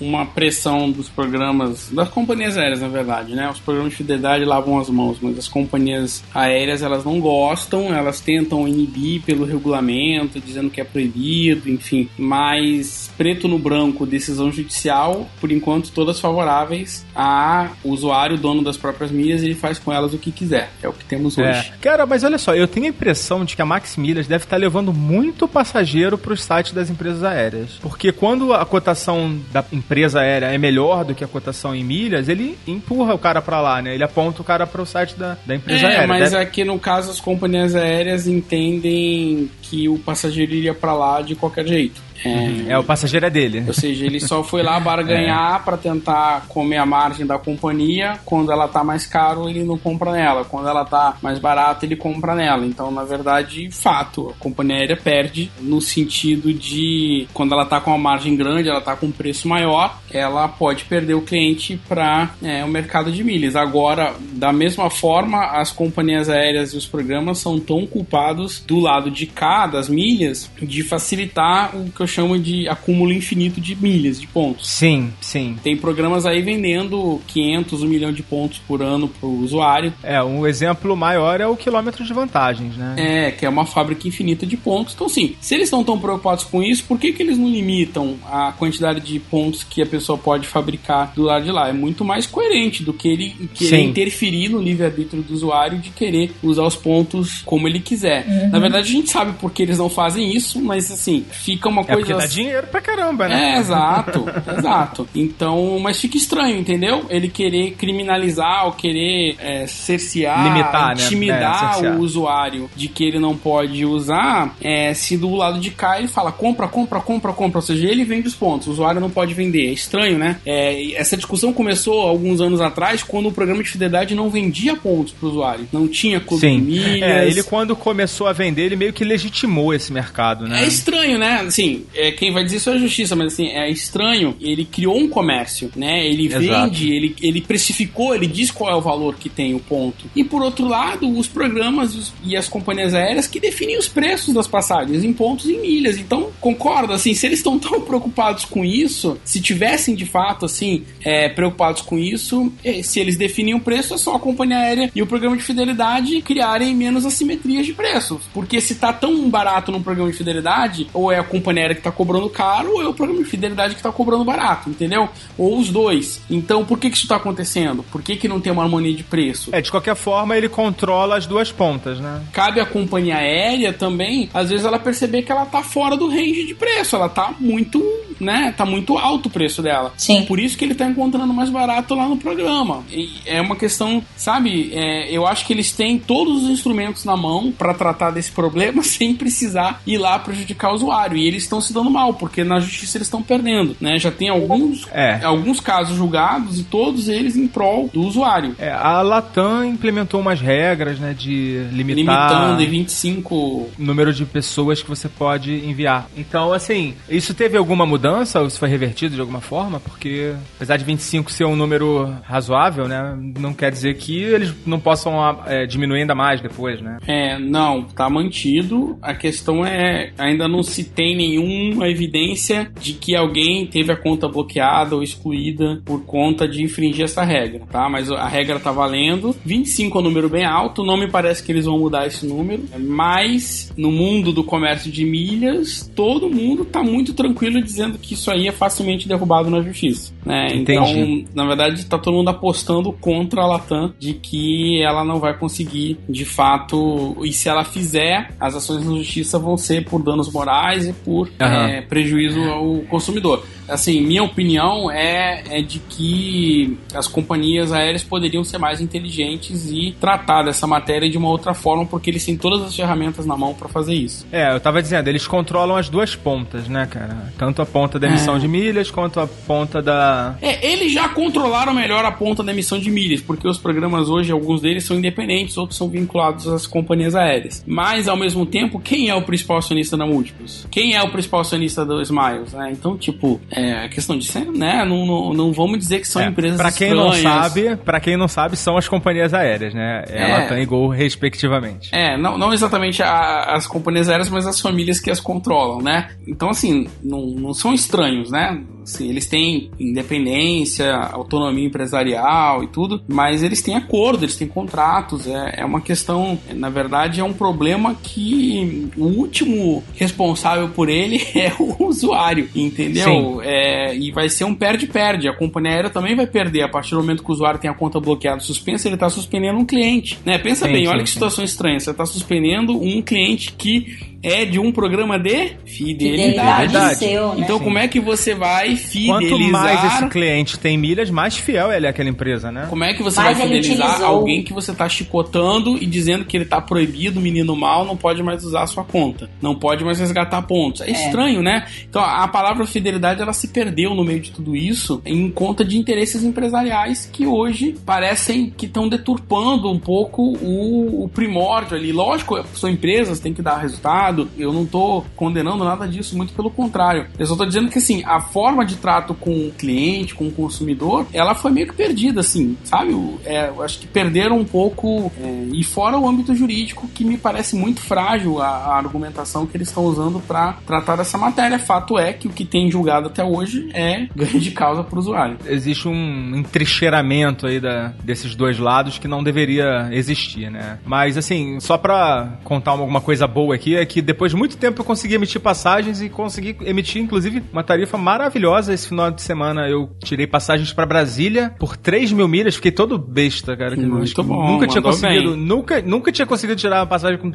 uma pressão dos programas, das companhias aéreas, na verdade, né? Os programas de fidelidade lavam as mãos, mas as companhias aéreas, elas não gostam, elas tentam inibir pelo regulamento, dizendo que é proibido, enfim. Mas, preto no branco, decisão judicial, por enquanto, todas favoráveis a usuário, dono das próprias milhas, ele faz com elas o que quiser. É o que temos hoje. É. Cara, mas olha só, eu tenho a impressão de que a Max Milhas deve estar levando muito passageiro para os sites das empresas aéreas. Porque quando a cotação da empresa aérea é melhor do que a cotação em milhas, ele empurra o cara para lá, né? Ele aponta o cara para o site da, da empresa É, aérea. mas Deve- aqui no caso as companhias aéreas entendem que o passageiro iria pra lá de qualquer jeito. É, É, o passageiro é dele. Ou seja, ele só foi lá barganhar pra tentar comer a margem da companhia. Quando ela tá mais caro, ele não compra nela. Quando ela tá mais barata, ele compra nela. Então, na verdade, fato, a companhia aérea perde no sentido de quando ela tá com uma margem grande, ela tá com um preço maior, ela pode perder o cliente para o mercado de milhas. Agora, da mesma forma, as companhias aéreas e os programas são tão culpados do lado de cá das milhas de facilitar o que eu chamo de acúmulo infinito de milhas, de pontos. Sim, sim. Tem programas aí vendendo 500, 1 milhão de pontos por ano pro usuário. É, um exemplo maior é o quilômetro de vantagens, né? É, que é uma fábrica infinita de pontos. Então, sim, se eles estão tão preocupados com isso, por que, que eles não limitam a quantidade de pontos que a pessoa pode fabricar do lado de lá. É muito mais coerente do que ele querer Sim. interferir no livre-arbítrio do usuário de querer usar os pontos como ele quiser. Na verdade, a gente sabe por que eles não fazem isso, mas assim, fica uma É porque dá dinheiro pra caramba, né? É, exato, exato. Então, mas fica estranho, entendeu? Ele querer criminalizar ou querer é, cercear, Limitar, né? intimidar É, cercear. o usuário de que ele não pode usar, é, se do lado de cá ele fala compra, compra, compra, compra, ou seja, ele vende os pontos, o usuário não pode vender. É estranho, né? É, essa discussão começou alguns anos atrás, quando o programa de fidelidade não vendia pontos pro usuário. Não tinha clube de Sim. milhas. É, ele quando começou a vender, ele meio que legitimou esse mercado, né? É estranho, né? Assim, é, quem vai dizer isso é a justiça, mas assim, é estranho. Ele criou um comércio, né? Ele Exato. vende, ele, ele precificou, ele diz qual é o valor que tem o ponto. E por outro lado, os programas e os- e as companhias aéreas que definem os preços das passagens em pontos e em milhas. Então, concordo, assim, se eles estão tão preocupados com isso, se tivessem de fato, assim, é, preocupados com isso, eh, se eles definem o preço, é só a companhia aérea e o programa de fidelidade criarem menos assimetrias de preços. Porque se tá tão barato num programa de fidelidade, ou é a companhia aérea que tá cobrando caro, ou é o programa de fidelidade que tá cobrando barato, entendeu? Ou os dois. Então, por que que isso tá acontecendo? Por que que não tem uma harmonia de preço? É, de qualquer forma, ele controla as duas pontas, né? Cabe à companhia aérea também, às vezes ela perceber que ela tá fora do range de preço, ela tá muito, né, tá muito alto o preço dela. Sim. Por isso que ele tá encontrando mais barato lá no programa. E é uma questão, sabe, é, eu acho que eles têm todos os instrumentos na mão pra tratar desse problema sem precisar ir lá prejudicar o usuário. E eles estão se dando mal, porque na justiça eles estão perdendo, né? Já tem alguns, É. alguns casos julgados e todos eles em prol do usuário. É, a Latam implementou umas regras, né, de limitar Limitando em 25 o número de pessoas que você pode enviar. Então, assim, isso teve alguma mudança ou isso foi revertido de alguma forma? Porque, apesar de 25 ser um número razoável, né, não quer dizer que eles não possam ah, é, diminuir ainda mais depois, né? É, não, tá mantido. A questão é, ainda não se tem nenhuma evidência de que alguém teve a conta bloqueada ou excluída por conta de infringir essa regra, tá? Mas a regra tá valendo. 25 é um número bem alto, não me parece que eles vão mudar esse número, mas no mundo do comércio de milhas, todo mundo tá muito tranquilo dizendo que isso aí é facilmente derrubado na justiça, né? Entendi. Então, na verdade, tá todo mundo apostando contra a Latam de que ela não vai conseguir, de fato, e se ela fizer, as ações na justiça vão ser por danos morais e por Aham. é, prejuízo ao consumidor. Assim, minha opinião é, é de que as companhias aéreas poderiam ser mais inteligentes e tratar dessa matéria de uma outra forma, porque eles têm todas as ferramentas na mão para fazer isso. É, eu tava dizendo, eles controlam as duas pontas, né, cara? Tanto a ponta da emissão É. de milhas quanto a ponta da. É, eles já controlaram melhor a ponta da emissão de milhas, porque os programas hoje, alguns deles são independentes, outros são vinculados às companhias aéreas. Mas, ao mesmo tempo, quem é o principal acionista da Múltiplos? Quem é o principal acionista do Smiles? Né? Então, tipo, é a questão de ser, né? Não, não, não vamos dizer que são É, empresas pra quem não estranhas. sabe, para quem não sabe, são as companhias aéreas, né? É. Ela tem Gol respectivamente. É, não, não exatamente a- as companhias aéreas, mas as famílias que as controlam, né? Então, assim, não, não são estranhos, né? Assim, eles têm independência, autonomia empresarial e tudo, mas eles têm acordo, eles têm contratos. É, é uma questão, na verdade, é um problema que o último responsável por ele é o usuário, entendeu? É, e vai ser um perde-perde. A companhia aérea também vai perder a partir do momento que o usuário tem a conta bloqueada suspensa, ele está suspendendo um cliente. Né? Pensa Sim, bem, sim, olha que sim. situação estranha. Você está suspendendo um cliente que é de um programa de fidelidade. Fidelidade. seu, né? Então, como é que você vai fidelizar? Quanto mais esse cliente tem milhas, mais fiel ele é àquela empresa, né? Como é que você Mas vai fidelizar utilizou- alguém que você tá chicotando e dizendo que ele tá proibido, menino mal, não pode mais usar a sua conta, não pode mais resgatar pontos? É, estranho, né? Então a palavra fidelidade ela se perdeu no meio de tudo isso em conta de interesses empresariais que hoje parecem que estão deturpando um pouco o, o primórdio ali. Lógico, são empresas, tem que dar resultado. Eu não tô condenando nada disso, muito pelo contrário. Eu só tô dizendo que assim, a forma de trato com o cliente, com o consumidor, ela foi meio que perdida, assim, sabe? O- é, eu acho que perderam um pouco. é, e fora o âmbito jurídico, que me parece muito frágil a, a argumentação que eles estão usando para tratar dessa matéria. Fato é que o que tem julgado até hoje é ganho de causa para o usuário. Existe um entrincheiramento aí da, desses dois lados que não deveria existir, né? Mas, assim, só pra contar alguma coisa boa aqui, é que que depois de muito tempo eu consegui emitir passagens e consegui emitir, inclusive, uma tarifa maravilhosa esse final de semana. Eu tirei passagens pra Brasília por 3 mil milhas, fiquei todo besta, cara. Muito bom, Nunca tinha conseguido, bem. nunca, nunca tinha conseguido tirar uma passagem com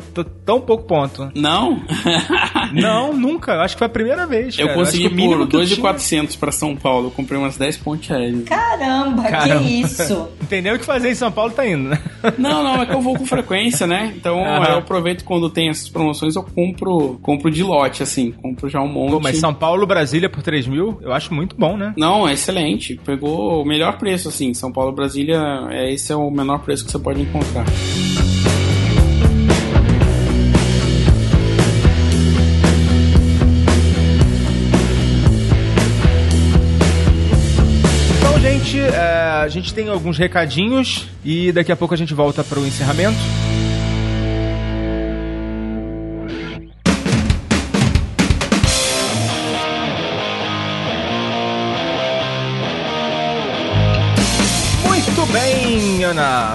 tão pouco ponto. Não? Não, nunca. Acho que foi a primeira vez. Eu cara. consegui por que eu 2,400 pra São Paulo. Eu comprei umas 10 pontes aéreas. Caramba, Caramba. que isso? Não tem nem o que fazer em São Paulo, tá indo, né? Não, não, é que eu vou com frequência, né? Então eu aproveito quando tem essas promoções, eu compro, compro de lote, assim. Compro já um monte. Pô, mas São Paulo, Brasília por 3 mil, eu acho muito bom, né? Não, é excelente. Pegou o melhor preço, assim. São Paulo, Brasília, é, esse é o menor preço que você pode encontrar. Então, gente, é, a gente tem alguns recadinhos e daqui a pouco a gente volta para o encerramento.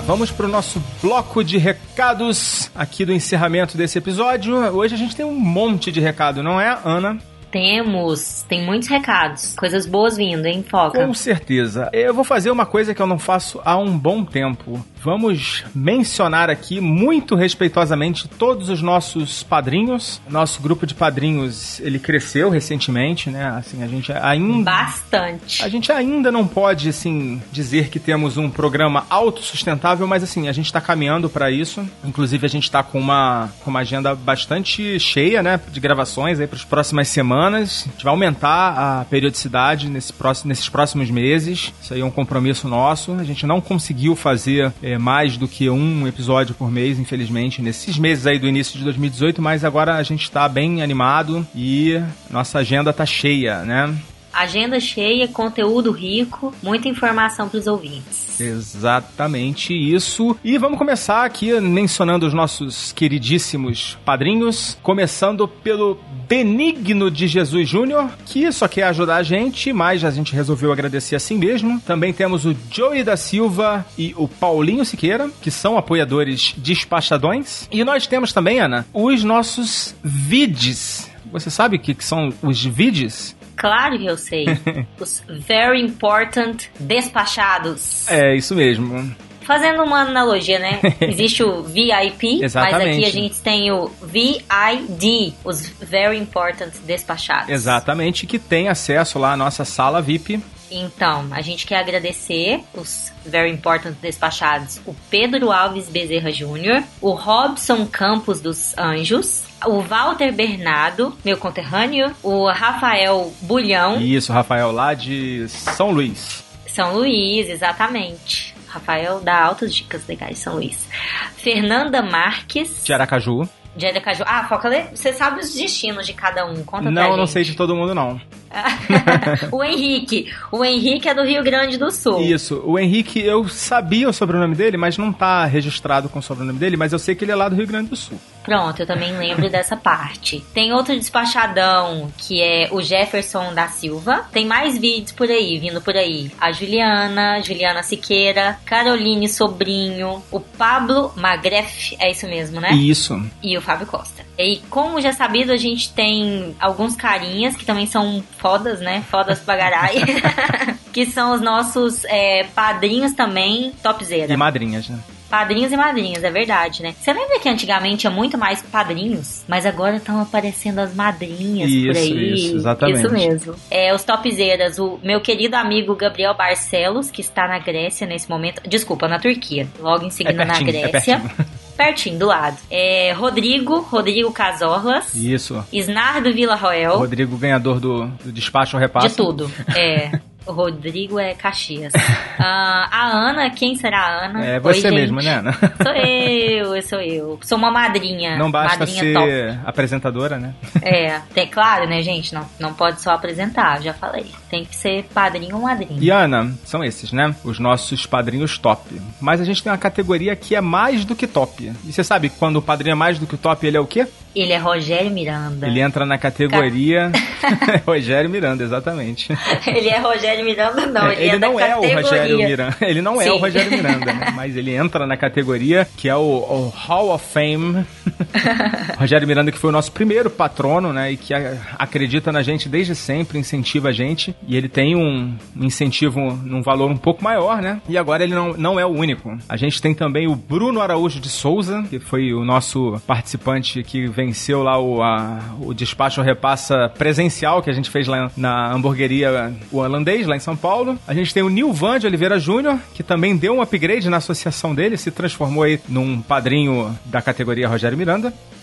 Vamos para o nosso bloco de recados aqui do encerramento desse episódio. Hoje a gente tem um monte de recado, não é, Ana? Temos, tem muitos recados. Coisas boas vindo, hein, Foca? Com certeza. Eu vou fazer uma coisa que eu não faço há um bom tempo. Vamos mencionar aqui muito respeitosamente todos os nossos padrinhos. Nosso grupo de padrinhos, ele cresceu recentemente, né? Assim, a gente ainda Bastante. a gente ainda não pode, assim, dizer que temos um programa autossustentável, mas assim, a gente tá caminhando para isso. Inclusive, a gente tá com uma, com uma agenda bastante cheia, né, de gravações aí para as próximas semanas. A gente vai aumentar a periodicidade nesse próximo, nesses próximos meses. Isso aí é um compromisso nosso. A gente não conseguiu fazer é, mais do que um episódio por mês, infelizmente, nesses meses aí do início de 2018, mas agora a gente tá bem animado e nossa agenda tá cheia, né? Agenda cheia, conteúdo rico, muita informação para os ouvintes. Exatamente isso. E vamos começar aqui mencionando os nossos queridíssimos padrinhos, começando pelo Benigno de Jesus Júnior, que só quer ajudar a gente, mas a gente resolveu agradecer assim mesmo. Também temos o Joey da Silva e o Paulinho Siqueira, que são apoiadores despachadões. E nós temos também, Ana, os nossos vids. Você sabe o que que são os vids? Claro que eu sei. Os Very Important Despachados. É, isso mesmo. Fazendo uma analogia, né? Existe o VIP, mas aqui a gente tem o VID, os Very Important Despachados. Exatamente, que tem acesso lá à nossa sala VIP. Então, a gente quer agradecer os Very Important Despachados, o Pedro Alves Bezerra Júnior, o Robson Campos dos Anjos, o Walter Bernardo, meu conterrâneo, o Rafael Bulhão, Isso, Rafael, lá de São Luís. São Luís, exatamente. Rafael dá altas dicas legais São Luís. Fernanda Marques, De Aracaju. de Aracaju. Ah, Foca, lê- você sabe os destinos de cada um. Conta pra Não, eu não sei de todo mundo, não. o Henrique. O Henrique é do Rio Grande do Sul. Isso, o Henrique, eu sabia o sobrenome dele, mas não tá registrado com o sobrenome dele, mas eu sei que ele é lá do Rio Grande do Sul. Pronto, eu também lembro dessa parte. Tem outro despachadão que é o Jefferson da Silva. Tem mais vídeos por aí, vindo por aí. A Juliana, Juliana Siqueira, Caroline Sobrinho, o Pablo Magref, é isso mesmo, né? Isso. E o Fábio Costa. E como já sabido, a gente tem alguns carinhas que também são fodas, né? Fodas bagarai. que são os nossos é, padrinhos também, topzera. E madrinhas, né? Padrinhos e madrinhas, é verdade, né? Você lembra que antigamente tinha muito mais padrinhos? Mas agora estão aparecendo as madrinhas por Isso, aí. isso, exatamente. Isso mesmo. É, os topzeiras, o meu querido amigo Gabriel Barcelos, que está na Grécia nesse momento. Desculpa, na Turquia. Logo em seguida na pertinho, é Grécia. pertinho. pertinho, do lado. É, Rodrigo, Rodrigo Casorlas. Isso. Isnardo Vila Roel. Rodrigo, ganhador do, do despacho ao repasse. De tudo. É. Rodrigo é Caxias. Ah, a Ana, quem será a Ana? É você Oi, mesmo, né, Ana? Sou eu, eu sou eu. Sou uma madrinha. Não basta madrinha ser top. apresentadora, né? É, tem, claro, né, gente? Não, não pode só apresentar, já falei. Tem que ser padrinho ou madrinha. E Ana, são esses, né? Os nossos padrinhos top. Mas a gente tem uma categoria que é mais do que top. E você sabe quando o padrinho é mais do que o top, ele é o quê? Ele é Rogério Miranda. Ele entra na categoria Rogério Miranda, exatamente. Ele é Rogério Miranda, não. Ele, é da não é o categoria. Rogério Miranda. Ele não é Sim. o Rogério Miranda, né? mas ele entra na categoria que é o, o Hall of Fame Rogério Miranda, que foi o nosso primeiro patrono, né? E que acredita na gente desde sempre, incentiva a gente. E ele tem um incentivo num valor um pouco maior, né? E agora ele não, não é o único. A gente tem também o Bruno Araújo de Souza, que foi o nosso participante que venceu lá o, a- o despacho repassa presencial que a gente fez lá na hamburgueria o holandês, lá em São Paulo. A gente tem o Nilvan de Oliveira Júnior, que também deu um upgrade na associação dele, se transformou aí num padrinho da categoria Rogério Miranda.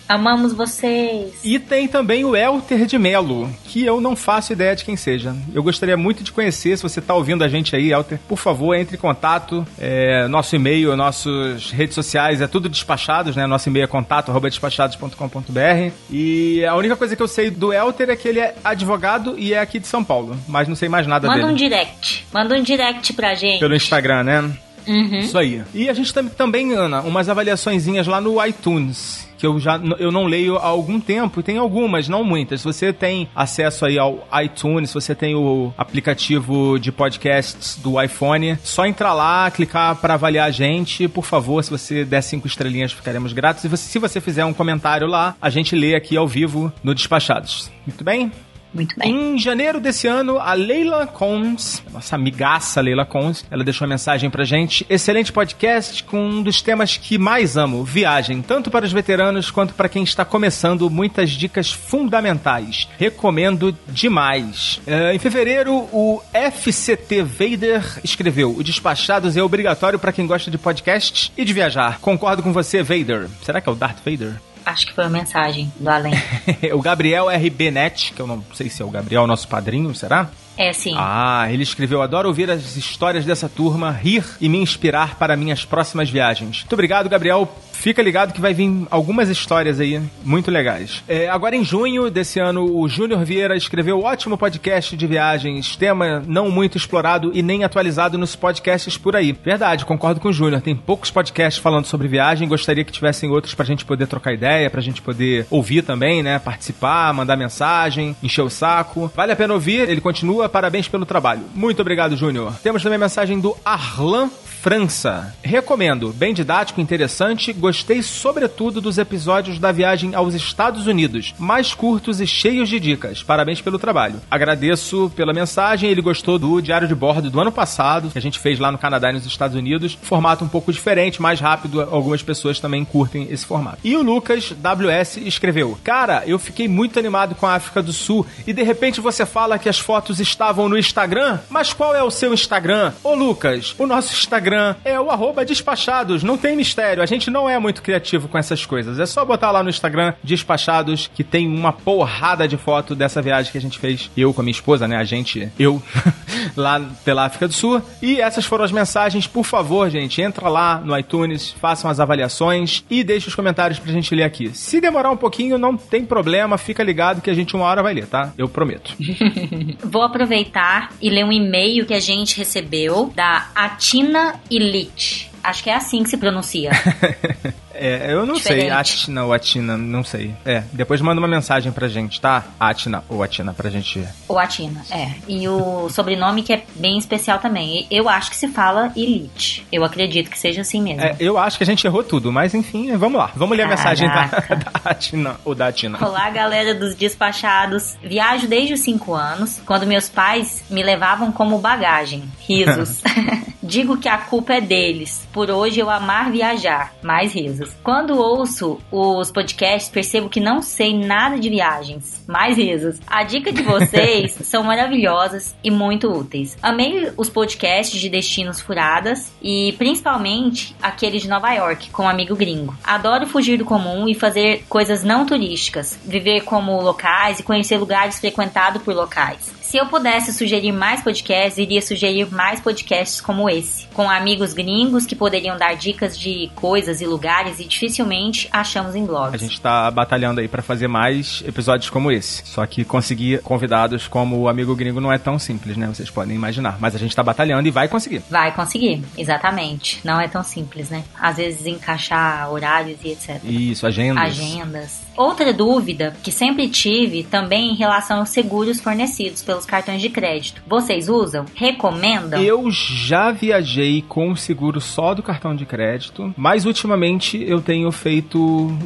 Amamos vocês. E tem também o Elter de Melo, que eu não faço ideia de quem seja. Eu gostaria muito de conhecer, se você está ouvindo a gente aí, Elter, por favor, entre em contato. É, nosso e-mail, nossas redes sociais, é tudo despachados, né? Nosso e-mail é contato, arroba despachados.com.br. E a única coisa que eu sei do Elter é que ele é advogado e é aqui de São Paulo. Mas não sei mais nada Manda um dele. direct. Manda um direct pra gente. Pelo Instagram, né? Uhum. Isso aí. E a gente tam- também, Ana, umas avaliaçõezinhas lá no iTunes. Que eu já eu não leio há algum tempo, e tem algumas, não muitas. Se você tem acesso aí ao iTunes, se você tem o aplicativo de podcasts do iPhone, só entrar lá, clicar para avaliar a gente. Por favor, se você der cinco estrelinhas, ficaremos gratos. E você- se você fizer um comentário lá, a gente lê aqui ao vivo no Despachados. Muito bem? Muito bem. Em janeiro desse ano, a Leila Combs, nossa amigaça Leila Combs, ela deixou uma mensagem pra gente. Excelente podcast com um dos temas que mais amo, viagem, tanto para os veteranos quanto para quem está começando, muitas dicas fundamentais. Recomendo demais. Eh, em fevereiro, o FCT Vader escreveu: O Despachados é obrigatório para quem gosta de podcast e de viajar. Concordo com você, Vader. Será que é o Darth Vader? Acho que foi a mensagem do além. o Gabriel RB Net, que eu não sei se é o Gabriel, nosso padrinho, será? É sim. Ah, ele escreveu: Adoro ouvir as histórias dessa turma, rir e me inspirar para minhas próximas viagens. Muito obrigado, Gabriel. Fica ligado que vai vir algumas histórias aí muito legais. É, agora, em junho desse ano, o Júnior Vieira escreveu ótimo podcast de viagens, tema não muito explorado e nem atualizado nos podcasts por aí. Verdade, concordo com o Júnior. Tem poucos podcasts falando sobre viagem. Gostaria que tivessem outros pra gente poder trocar ideia, pra gente poder ouvir também, né? Participar, mandar mensagem, encher o saco. Vale a pena ouvir, ele continua. Parabéns pelo trabalho. Muito obrigado, Júnior. Temos também a mensagem do Arlan França. Recomendo, bem didático, interessante. Gostei sobretudo dos episódios da viagem aos Estados Unidos, mais curtos e cheios de dicas. Parabéns pelo trabalho. Agradeço pela mensagem. Ele gostou do diário de bordo do ano passado, que a gente fez lá no Canadá e nos Estados Unidos. Formato um pouco diferente, mais rápido. Algumas pessoas também curtem esse formato. E o Lucas WS escreveu: Cara, eu fiquei muito animado com a África do Sul e de repente você fala que as fotos estavam no Instagram? Mas qual é o seu Instagram? Ô Lucas, o nosso Instagram é o arroba despachados, não tem mistério. A gente não é muito criativo com essas coisas. É só botar lá no Instagram despachados que tem uma porrada de foto dessa viagem que a gente fez. Eu com a minha esposa, né? A gente, eu, lá pela África do Sul. E essas foram as mensagens. Por favor, gente, entra lá no iTunes, façam as avaliações e deixe os comentários pra gente ler aqui. Se demorar um pouquinho, não tem problema, fica ligado que a gente uma hora vai ler, tá? Eu prometo. Vou aproveitar e ler um e-mail que a gente recebeu da Atina Elite. Acho que é assim que se pronuncia. É, eu não sei, Diferente. Atina ou Atina, não sei. É, depois manda uma mensagem pra gente, tá? Atina ou Atina pra gente. Ou Atina, é. E o sobrenome que é bem especial também. Eu acho que se fala Elite. Eu acredito que seja assim mesmo. É, eu acho que a gente errou tudo, mas enfim, vamos lá. Vamos ler a mensagem da, Caraca. da Atina ou da Atina. Olá, galera dos despachados. Viajo desde os 5 anos, quando meus pais me levavam como bagagem. Risos. Digo que a culpa é deles, por hoje eu amar viajar. Mais risos. Quando ouço os podcasts, percebo que não sei nada de viagens. Mais risos. A dica de vocês são maravilhosas e muito úteis. Amei os podcasts de destinos furadas e principalmente aquele de Nova York com um amigo gringo. Adoro fugir do comum e fazer coisas não turísticas, viver como locais e conhecer lugares frequentados por locais. Se eu pudesse sugerir mais podcasts, iria sugerir mais podcasts como esse, com amigos gringos que poderiam dar dicas de coisas e lugares e dificilmente achamos em blogs. A gente tá batalhando aí pra fazer mais episódios como esse. Só que conseguir convidados como o amigo gringo não é tão simples, né? Vocês podem imaginar. Mas a gente tá batalhando e vai conseguir. Vai conseguir, exatamente. Não é tão simples, né? Às vezes encaixar horários e etc. Isso, agendas. Agendas. Outra dúvida que sempre tive também em relação aos seguros fornecidos pelos cartões de crédito. Vocês usam? Recomendam? Eu já viajei com o seguro só do cartão de crédito, mas ultimamente eu tenho feito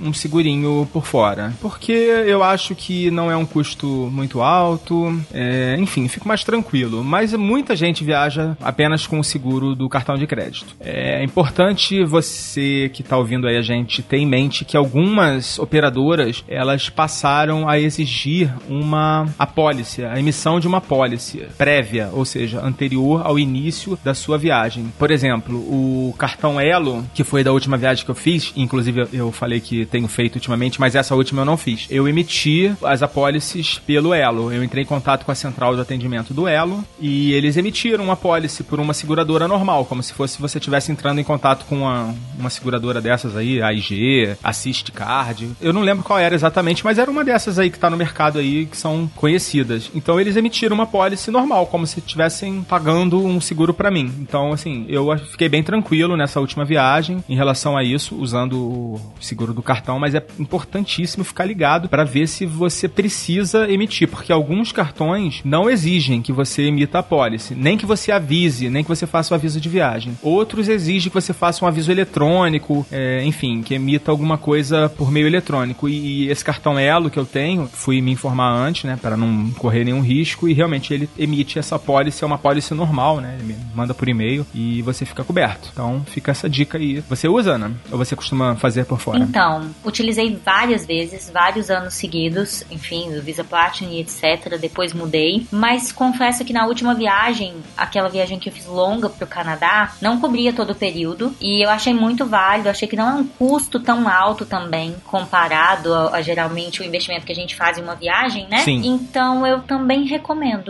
um segurinho por fora. Porque eu acho que não é um custo muito alto, é, enfim, fico mais tranquilo. Mas muita gente viaja apenas com o seguro do cartão de crédito. É importante você que está ouvindo aí a gente ter em mente que algumas operadoras elas passaram a exigir uma apólice, a emissão de uma apólice prévia, ou seja, anterior ao início da sua viagem. Por exemplo, o cartão Elo, que foi da última viagem que eu fiz, inclusive eu falei que tenho feito ultimamente, mas essa última eu não fiz. Eu emiti as apólices pelo Elo. Eu entrei em contato com a central de atendimento do Elo e eles emitiram uma apólice por uma seguradora normal, como se fosse você estivesse entrando em contato com uma, uma seguradora dessas aí, AIG, Assist Card. Eu não lembro qual era exatamente, mas era uma dessas aí que tá no mercado aí, que são conhecidas. Então eles emitiram uma apólice normal, como se estivessem pagando um seguro para mim. Então, assim, eu fiquei bem tranquilo nessa última viagem em relação a isso, usando o seguro do cartão, mas é importantíssimo ficar ligado para ver se você precisa emitir, porque alguns cartões não exigem que você emita a pólice, nem que você avise, nem que você faça o aviso de viagem. Outros exigem que você faça um aviso eletrônico, é, enfim, que emita alguma coisa por meio eletrônico. E, e esse cartão Elo que eu tenho, fui me informar antes, né, para não correr nenhum risco, e realmente ele emite essa pólice, é uma pólice normal, né, ele manda por e-mail e você fica coberto. Então fica essa dica aí. Você usa, Ana? Ou você costuma fazer por fora? Então, utilizei várias vezes, vários anos seguidos, enfim, o Visa Platinum e etc. Depois mudei, mas confesso que na última viagem, aquela viagem que eu fiz longa pro Canadá, não cobria todo o período e eu achei muito válido, achei que não é um custo tão alto também comparado a, a geralmente o investimento que a gente faz em uma viagem, né? Sim. Então eu também recomendo,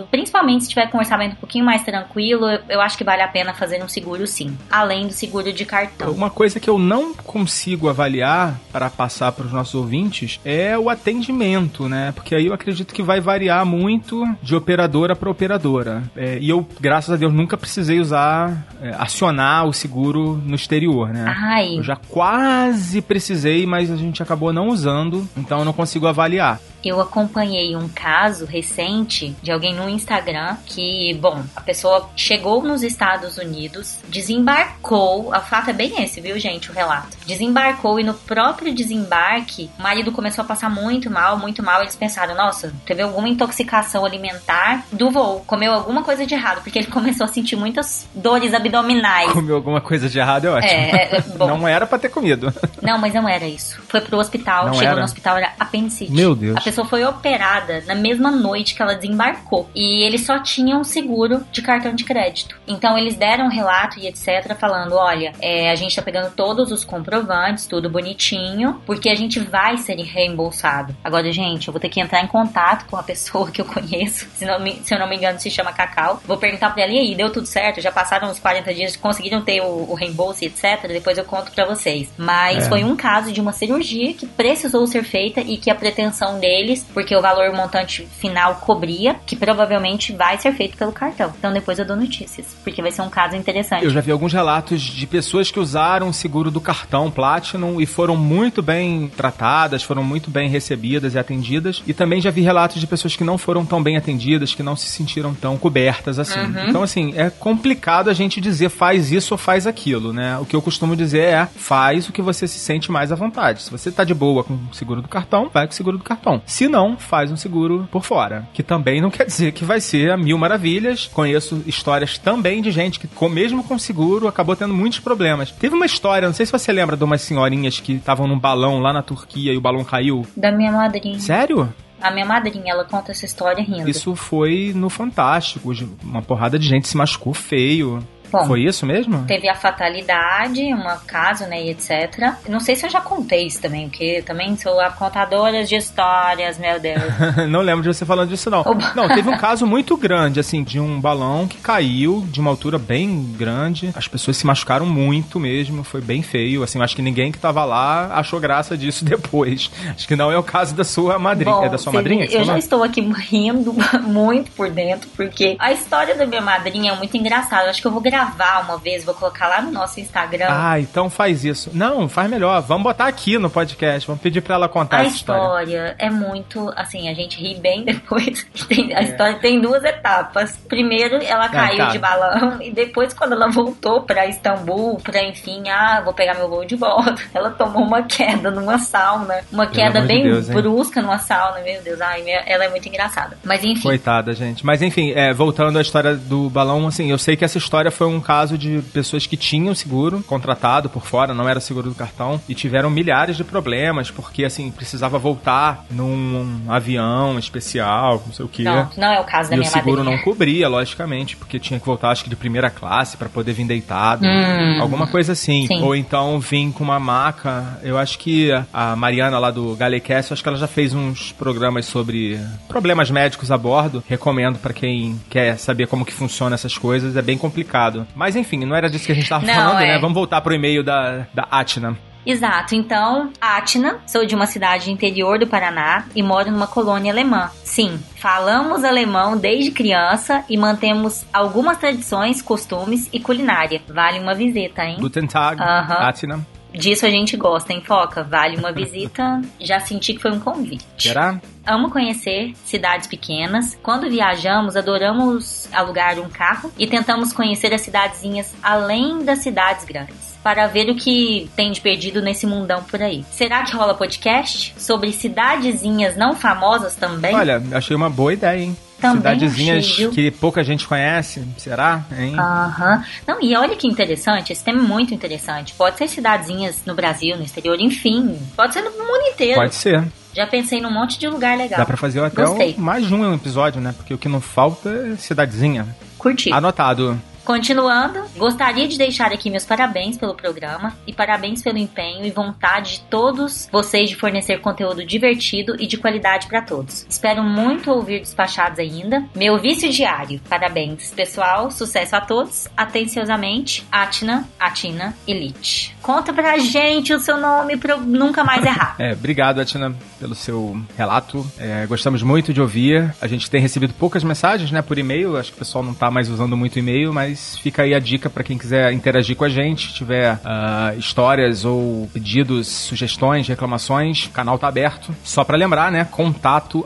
principalmente se tiver com um orçamento um pouquinho mais tranquilo, eu, eu acho que vale a pena fazer um seguro sim, além do seguro de cartão. Uma coisa que eu não consigo avaliar para passar para os nossos ouvintes é o atendimento, né? Porque aí eu acredito que vai variar muito de operadora para operadora. É, e eu, graças a Deus, nunca precisei usar, é, acionar o seguro no exterior, né? Ai. Eu já quase precisei, mas a gente acabou não usando, então eu não consigo avaliar. Eu acompanhei um caso recente de alguém no Instagram que, bom, a pessoa chegou nos Estados Unidos, desembarcou, o fato é bem esse, viu, gente, o relato. Desembarcou e no próprio desembarque, o marido começou a passar muito mal, muito mal. Eles pensaram, nossa, teve alguma intoxicação alimentar do voo, comeu alguma coisa de errado, porque ele começou a sentir muitas dores abdominais. Comeu alguma coisa de errado é ótimo. É, é, bom. Não era para ter comido. Não, mas não era isso. Foi pro hospital, Não chegou era? no hospital, era apendicite. Meu Deus. A pessoa foi operada na mesma noite que ela desembarcou. E eles só tinham seguro de cartão de crédito. Então eles deram um relato e etc. falando: olha, é, a gente tá pegando todos os comprovantes, tudo bonitinho, porque a gente vai ser reembolsado. Agora, gente, eu vou ter que entrar em contato com a pessoa que eu conheço. Se, não me- se eu não me engano, se chama Cacau. Vou perguntar pra ela: e aí, deu tudo certo? Já passaram os 40 dias, conseguiram ter o, o reembolso e etc. Depois eu conto pra vocês. Mas É. foi um caso de uma cirurgia que precisou ser feita e que a pretensão deles, porque o valor montante final cobria, que provavelmente vai ser feito pelo cartão. Então depois eu dou notícias, porque vai ser um caso interessante. Eu já vi alguns relatos de pessoas que usaram o seguro do cartão Platinum e foram muito bem tratadas, foram muito bem recebidas e atendidas. E também já vi relatos de pessoas que não foram tão bem atendidas, que não se sentiram tão cobertas assim. Então, assim, é complicado a gente dizer faz isso ou faz aquilo, né? O que eu costumo dizer é faz o que você se sente mais à vontade. Se você tá de boa com o seguro do cartão, vai com o seguro do cartão. Se não, faz um seguro por fora. Que também não quer dizer que vai ser a mil maravilhas. Conheço histórias também de gente que, mesmo com seguro, acabou tendo muitos problemas. Teve uma história, não sei se você lembra de umas senhorinhas que estavam num balão lá na Turquia e o balão caiu. Da minha madrinha. Sério? A minha madrinha, ela conta essa história rindo. Isso foi no Fantástico. Uma porrada de gente se machucou feio. Bom, Foi isso mesmo? Teve a fatalidade, uma caso, né, e etc. Não sei se eu já contei isso também, porque também sou a contadora de histórias, meu Deus. não lembro de você falando disso, não. Não, teve um caso muito grande, assim, de um balão que caiu de uma altura bem grande. As pessoas se machucaram muito mesmo, foi bem feio. Assim, acho que ninguém que tava lá achou graça disso depois. Acho que não é o caso da sua madrinha. Bom, é da sua madrinha? Eu já estou aqui rindo muito por dentro, porque a história da minha madrinha é muito engraçada. Eu acho que eu vou gravar gravar uma vez, vou colocar lá no nosso Instagram. Ah, então faz isso. Não, faz melhor. Vamos botar aqui no podcast. Vamos pedir pra ela contar a história. história é muito, assim, a gente ri bem depois. Tem- a história tem duas etapas. Primeiro, ela caiu tá. de balão e depois, quando ela voltou pra Istambul, pra enfim, ah, vou pegar meu voo de volta, ela tomou uma queda numa sauna, uma queda amor de bem Deus, brusca numa sauna, meu Deus, ai, ela é muito engraçada. Mas enfim, Coitada, gente. Mas enfim, é, voltando à história do balão, assim, eu sei que essa história foi um caso de pessoas que tinham seguro contratado por fora, não era seguro do cartão, e tiveram milhares de problemas, porque assim, precisava voltar num avião especial, não sei o quê. não, não é o caso da E o minha seguro madrinha. não cobria, logicamente, porque tinha que voltar, acho que de primeira classe pra poder vir deitado. Hum. Alguma coisa assim. Sim. Ou então vir com uma maca. Eu acho que a Mariana lá do Galecast, acho que ela já fez uns programas sobre problemas médicos a bordo. Recomendo pra quem quer saber como que funciona essas coisas. É bem complicado. Mas enfim, não era disso que a gente tava Não, falando, é. né? Vamos voltar pro e-mail da, da Atna. Exato, então, Atna, sou de uma cidade interior do Paraná e moro numa colônia alemã. Sim, falamos alemão desde criança e mantemos algumas tradições, costumes e culinária. Vale uma visita, hein? Guten Tag, Aham. Atna. Disso a gente gosta, hein, Foca? Vale uma visita. Já senti que foi um convite. Será? Amo conhecer cidades pequenas. Quando viajamos, adoramos alugar um carro e tentamos conhecer as cidadezinhas além das cidades grandes. Para ver o que tem de perdido nesse mundão por aí. Será que rola podcast sobre cidadezinhas não famosas também? Olha, achei uma boa ideia, hein? Também Cidadezinhas achei, que pouca gente conhece, será? Hein? Aham. Não, e olha que interessante, esse tema é muito interessante. Pode ser cidadezinhas no Brasil, no exterior, enfim. Pode ser no mundo inteiro. Pode ser. Já pensei num monte de lugar legal. Dá pra fazer até mais de um episódio, né? Porque o que não falta é cidadezinha. Curti. Anotado. Continuando, gostaria de deixar aqui meus parabéns pelo programa e parabéns pelo empenho e vontade de todos vocês de fornecer conteúdo divertido e de qualidade para todos. Espero muito ouvir despachados ainda. Meu vício diário. Parabéns, pessoal. Sucesso a todos. Atenciosamente, Atina, Atina Elite. Conta pra gente o seu nome pra eu nunca mais errar. É, obrigado, Atina, pelo seu relato. É, gostamos muito de ouvir. A gente tem recebido poucas mensagens, né, por e-mail. Acho que o pessoal não tá mais usando muito e-mail, mas fica aí a dica pra quem quiser interagir com a gente, tiver ah, histórias ou pedidos, sugestões, reclamações, o canal tá aberto. Só pra lembrar, né, contato.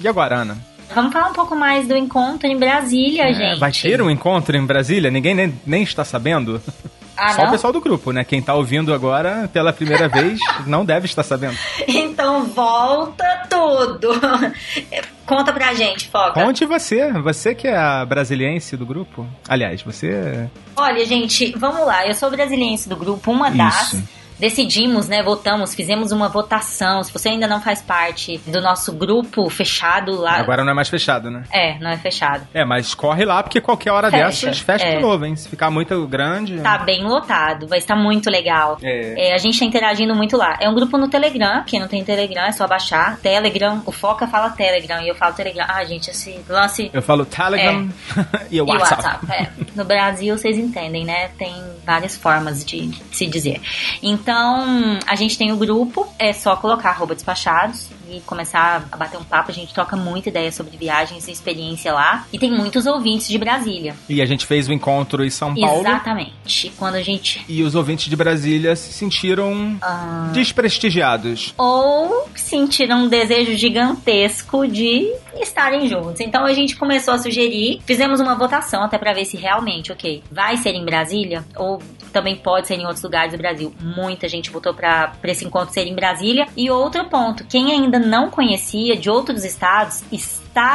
E agora, Ana? Vamos falar um pouco mais do encontro em Brasília, É, gente. vai ter um encontro em Brasília? Ninguém nem, nem está sabendo? Ah, Só não? o pessoal do grupo, né? Quem tá ouvindo agora pela primeira vez não deve estar sabendo. Então volta tudo. Conta pra gente, Foca. Conte você, você que é a brasiliense do grupo. Aliás, você. Olha, gente, vamos lá. Eu sou brasiliense do grupo, uma das. Decidimos, né? Votamos, fizemos uma votação. Se você ainda não faz parte do nosso grupo fechado lá. Agora não é mais fechado, né? É, não é fechado. É, mas corre lá, porque qualquer hora Fecha, dessas fecha é. de novo, hein? Se ficar muito grande. Tá bem lotado, vai estar muito legal. É. É, a gente tá interagindo muito lá. É um grupo no Telegram. Quem não tem Telegram é só baixar. Telegram, o Foca fala Telegram e eu falo Telegram. Ah, gente, esse lance Eu falo Telegram e o É. E WhatsApp. WhatsApp, é. No Brasil, vocês entendem, né? Tem várias formas de se dizer. Então, a gente tem o grupo, é só colocar arroba despachados e começar a bater um papo. A gente troca muita ideia sobre viagens e experiência lá. E tem muitos ouvintes de Brasília. E a gente fez o encontro em São Paulo. Exatamente. Quando a gente. E os ouvintes de Brasília se sentiram ah, desprestigiados. ou sentiram um desejo gigantesco de estarem juntos. Então a gente começou a sugerir, fizemos uma votação até pra ver se realmente, ok, vai ser em Brasília ou também pode ser em outros lugares do Brasil. Muita gente votou pra pra esse encontro ser em Brasília. E outro ponto, quem ainda não conhecia de outros estados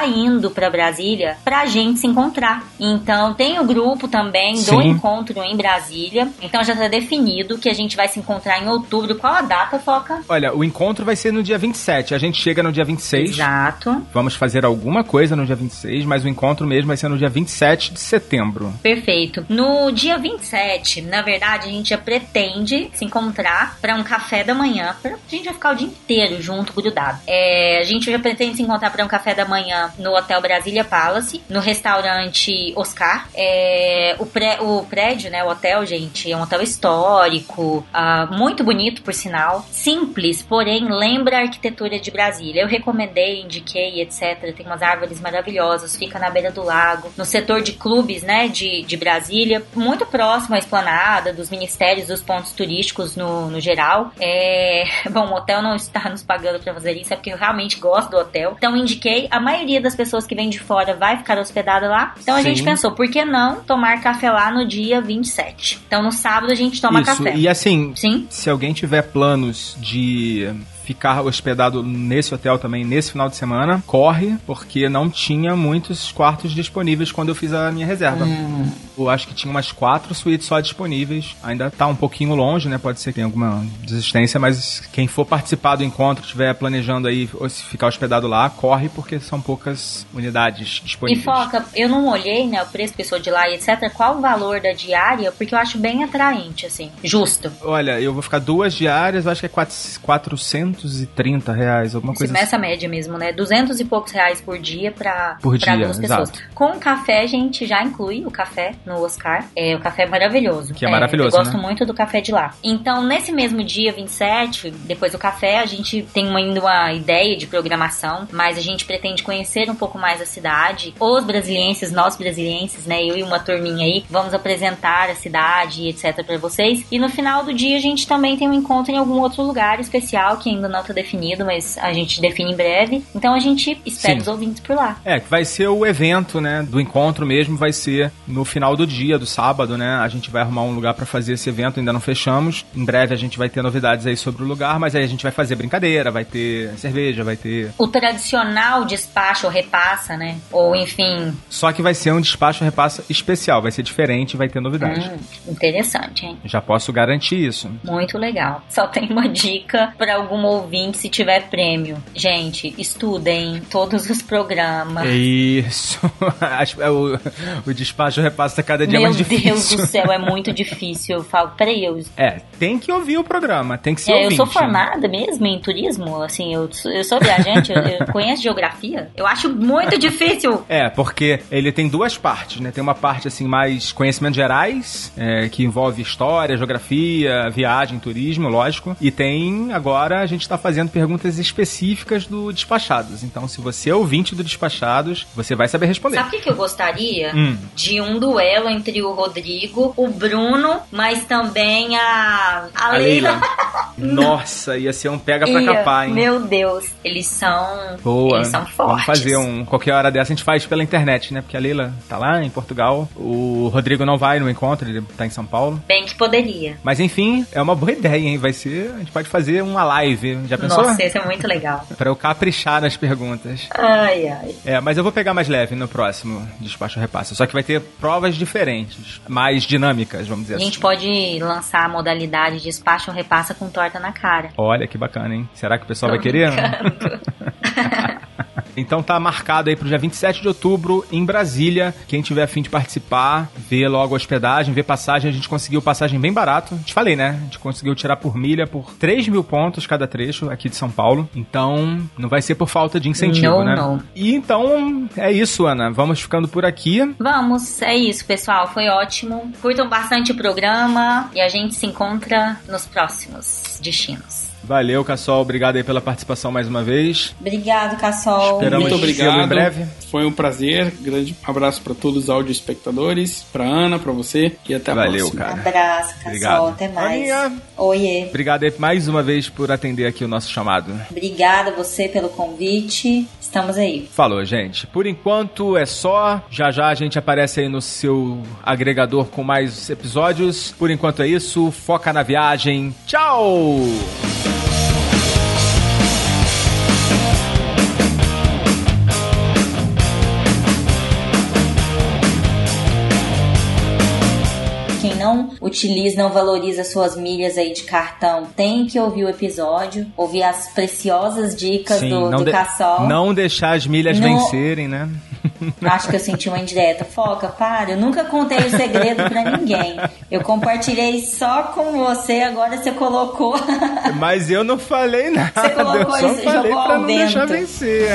indo pra Brasília pra gente se encontrar. Então tem o grupo também do Sim. encontro em Brasília. Então já tá definido que a gente vai se encontrar em outubro. Qual a data, Foca? Olha, o encontro vai ser no dia 27. A gente chega no dia 26. Exato. Vamos fazer alguma coisa no dia 26, mas o encontro mesmo vai ser no dia 27 de setembro. Perfeito. No dia 27, na verdade, a gente já pretende se encontrar para um café da manhã. Pra, a gente vai ficar o dia inteiro junto, grudado. É, a gente já pretende se encontrar para um café da manhã no Hotel Brasília Palace, no restaurante Oscar. É, o, pré, o prédio, né, o hotel, gente, é um hotel histórico, uh, muito bonito, por sinal. Simples, porém lembra a arquitetura de Brasília. Eu recomendei, indiquei, etc. Tem umas árvores maravilhosas, fica na beira do lago, no setor de clubes, né, de, de Brasília, muito próximo à esplanada, dos ministérios, dos pontos turísticos no, no geral. É, bom, o hotel não está nos pagando para fazer isso, é porque eu realmente gosto do hotel. Então indiquei, a maioria das pessoas que vem de fora vai ficar hospedada lá. Então a Sim. gente pensou, por que não tomar café lá no dia 27? Então no sábado a gente toma Isso, café. e assim, Sim. se alguém tiver planos de ficar hospedado nesse hotel também nesse final de semana, corre, porque não tinha muitos quartos disponíveis quando eu fiz a minha reserva. Hum. Eu acho que tinha umas quatro suítes só disponíveis. Ainda tá um pouquinho longe, né? Pode ser que tenha alguma desistência, mas quem for participar do encontro, estiver planejando aí ou se ficar hospedado lá, corre, porque são poucas unidades disponíveis. E foca, eu não olhei, né, o preço pessoa de lá e etc. Qual o valor da diária? Porque eu acho bem atraente, assim, justo. Olha, eu vou ficar duas diárias, acho que é 400 230 reais, alguma coisa Essa assim. média mesmo, né? 200 e poucos reais por dia para por pra duas pessoas. Exato. Com café, a gente já inclui o café no Oscar. É, o café é maravilhoso. Que é, é maravilhoso, Eu né? gosto muito do café de lá. Então, nesse mesmo dia, 27, depois do café, a gente tem ainda uma ideia de programação, mas a gente pretende conhecer um pouco mais a cidade. Os brasilienses, nós brasilienses, né? Eu e uma turminha aí, vamos apresentar a cidade, etc, para vocês. E no final do dia, a gente também tem um encontro em algum outro lugar especial que ainda não tá definido, mas a gente define em breve. Então a gente espera Sim. os ouvintes por lá. É, que vai ser o evento, né, do encontro mesmo, vai ser no final do dia, do sábado, né? A gente vai arrumar um lugar pra fazer esse evento, ainda não fechamos. Em breve a gente vai ter novidades aí sobre o lugar, mas aí a gente vai fazer brincadeira, vai ter cerveja, vai ter. O tradicional despacho ou repassa, né? Ou enfim, Só que vai ser um despacho repassa especial, vai ser diferente, vai ter novidade. hum, interessante, hein? Já posso garantir isso. Muito legal. Só tem uma dica para algum ouvinte se tiver prêmio. Gente, estudem todos os programas. É isso. É o, o despacho repassa cada dia Meu mais Deus difícil. do céu, é muito difícil. Eu falo, peraí, eu, É, tem que ouvir o programa, tem que ser é, eu ouvinte. sou formada mesmo em turismo, assim, eu, sou- eu sou viajante, eu, eu conheço geografia. Eu acho muito difícil. É, porque ele tem duas partes, né? Tem uma parte, assim, mais conhecimentos gerais, é, que envolve história, geografia, viagem, turismo, lógico. E tem, agora, a gente tá fazendo perguntas específicas do Despachados. Então, se você é ouvinte do Despachados, você vai saber responder. Sabe o que, que eu gostaria? Hum. De um duelo entre o Rodrigo, o Bruno, mas também a, a, A Leila. Leila. Nossa, ia ser um pega pra Ia, capar, hein? Meu Deus, eles são. Boa. Eles são fortes. Vamos fazer um. Qualquer hora dessa a gente faz pela internet, né? Porque a Leila tá lá em Portugal. O Rodrigo não vai no encontro, ele tá em São Paulo. Bem que poderia. Mas enfim, é uma boa ideia, hein? Vai ser. A gente pode fazer uma live. Já pensou? Nossa, isso é muito legal. Pra eu caprichar nas perguntas. Ai, ai. É, mas eu vou pegar mais leve no próximo Despacho Repassa. Só que vai ter provas diferentes, mais dinâmicas, vamos dizer A gente assim. pode lançar a modalidade de despacho repassa com torta na cara. Olha que bacana, hein? Será que o pessoal Tô vai querer? Então tá marcado aí pro dia 27 de outubro em Brasília. Quem tiver afim de participar, vê logo a hospedagem, vê passagem. A gente conseguiu passagem bem barato. Te falei, né? A gente conseguiu tirar por milha por 3 mil pontos cada trecho aqui de São Paulo. Então não vai ser por falta de incentivo, Não, né? não. E então é isso, Ana. Vamos ficando por aqui. Vamos, é isso, pessoal. Foi ótimo. Curtam bastante o programa e a gente se encontra nos próximos destinos. Valeu, Cassol. Obrigado aí pela participação mais uma vez. Obrigado, Cassol. Esperamos Muito obrigado. em breve. Foi um prazer. Grande abraço para todos os audio espectadores, para Ana, para você e até a Valeu, próxima. cara. Abraço, Cassol. Obrigado. Até mais. Aninha. Oiê. Obrigado aí mais uma vez por atender aqui o nosso chamado. Obrigada a você pelo convite. Estamos aí. Falou, gente. Por enquanto é só. Já já a gente aparece aí no seu agregador com mais episódios. Por enquanto é isso. Foca na viagem. Tchau! Utiliza, não valoriza suas milhas aí de cartão, tem que ouvir o episódio, ouvir as preciosas dicas do, não, do de- Cassol. não deixar as milhas Não- vencerem, né? Acho que eu senti uma indireta. Foca, para. Eu nunca contei o segredo pra ninguém. Eu compartilhei só com você, agora você colocou. Mas eu não falei nada. colocou eu só isso, falei jogou pra não deixar vento. vencer.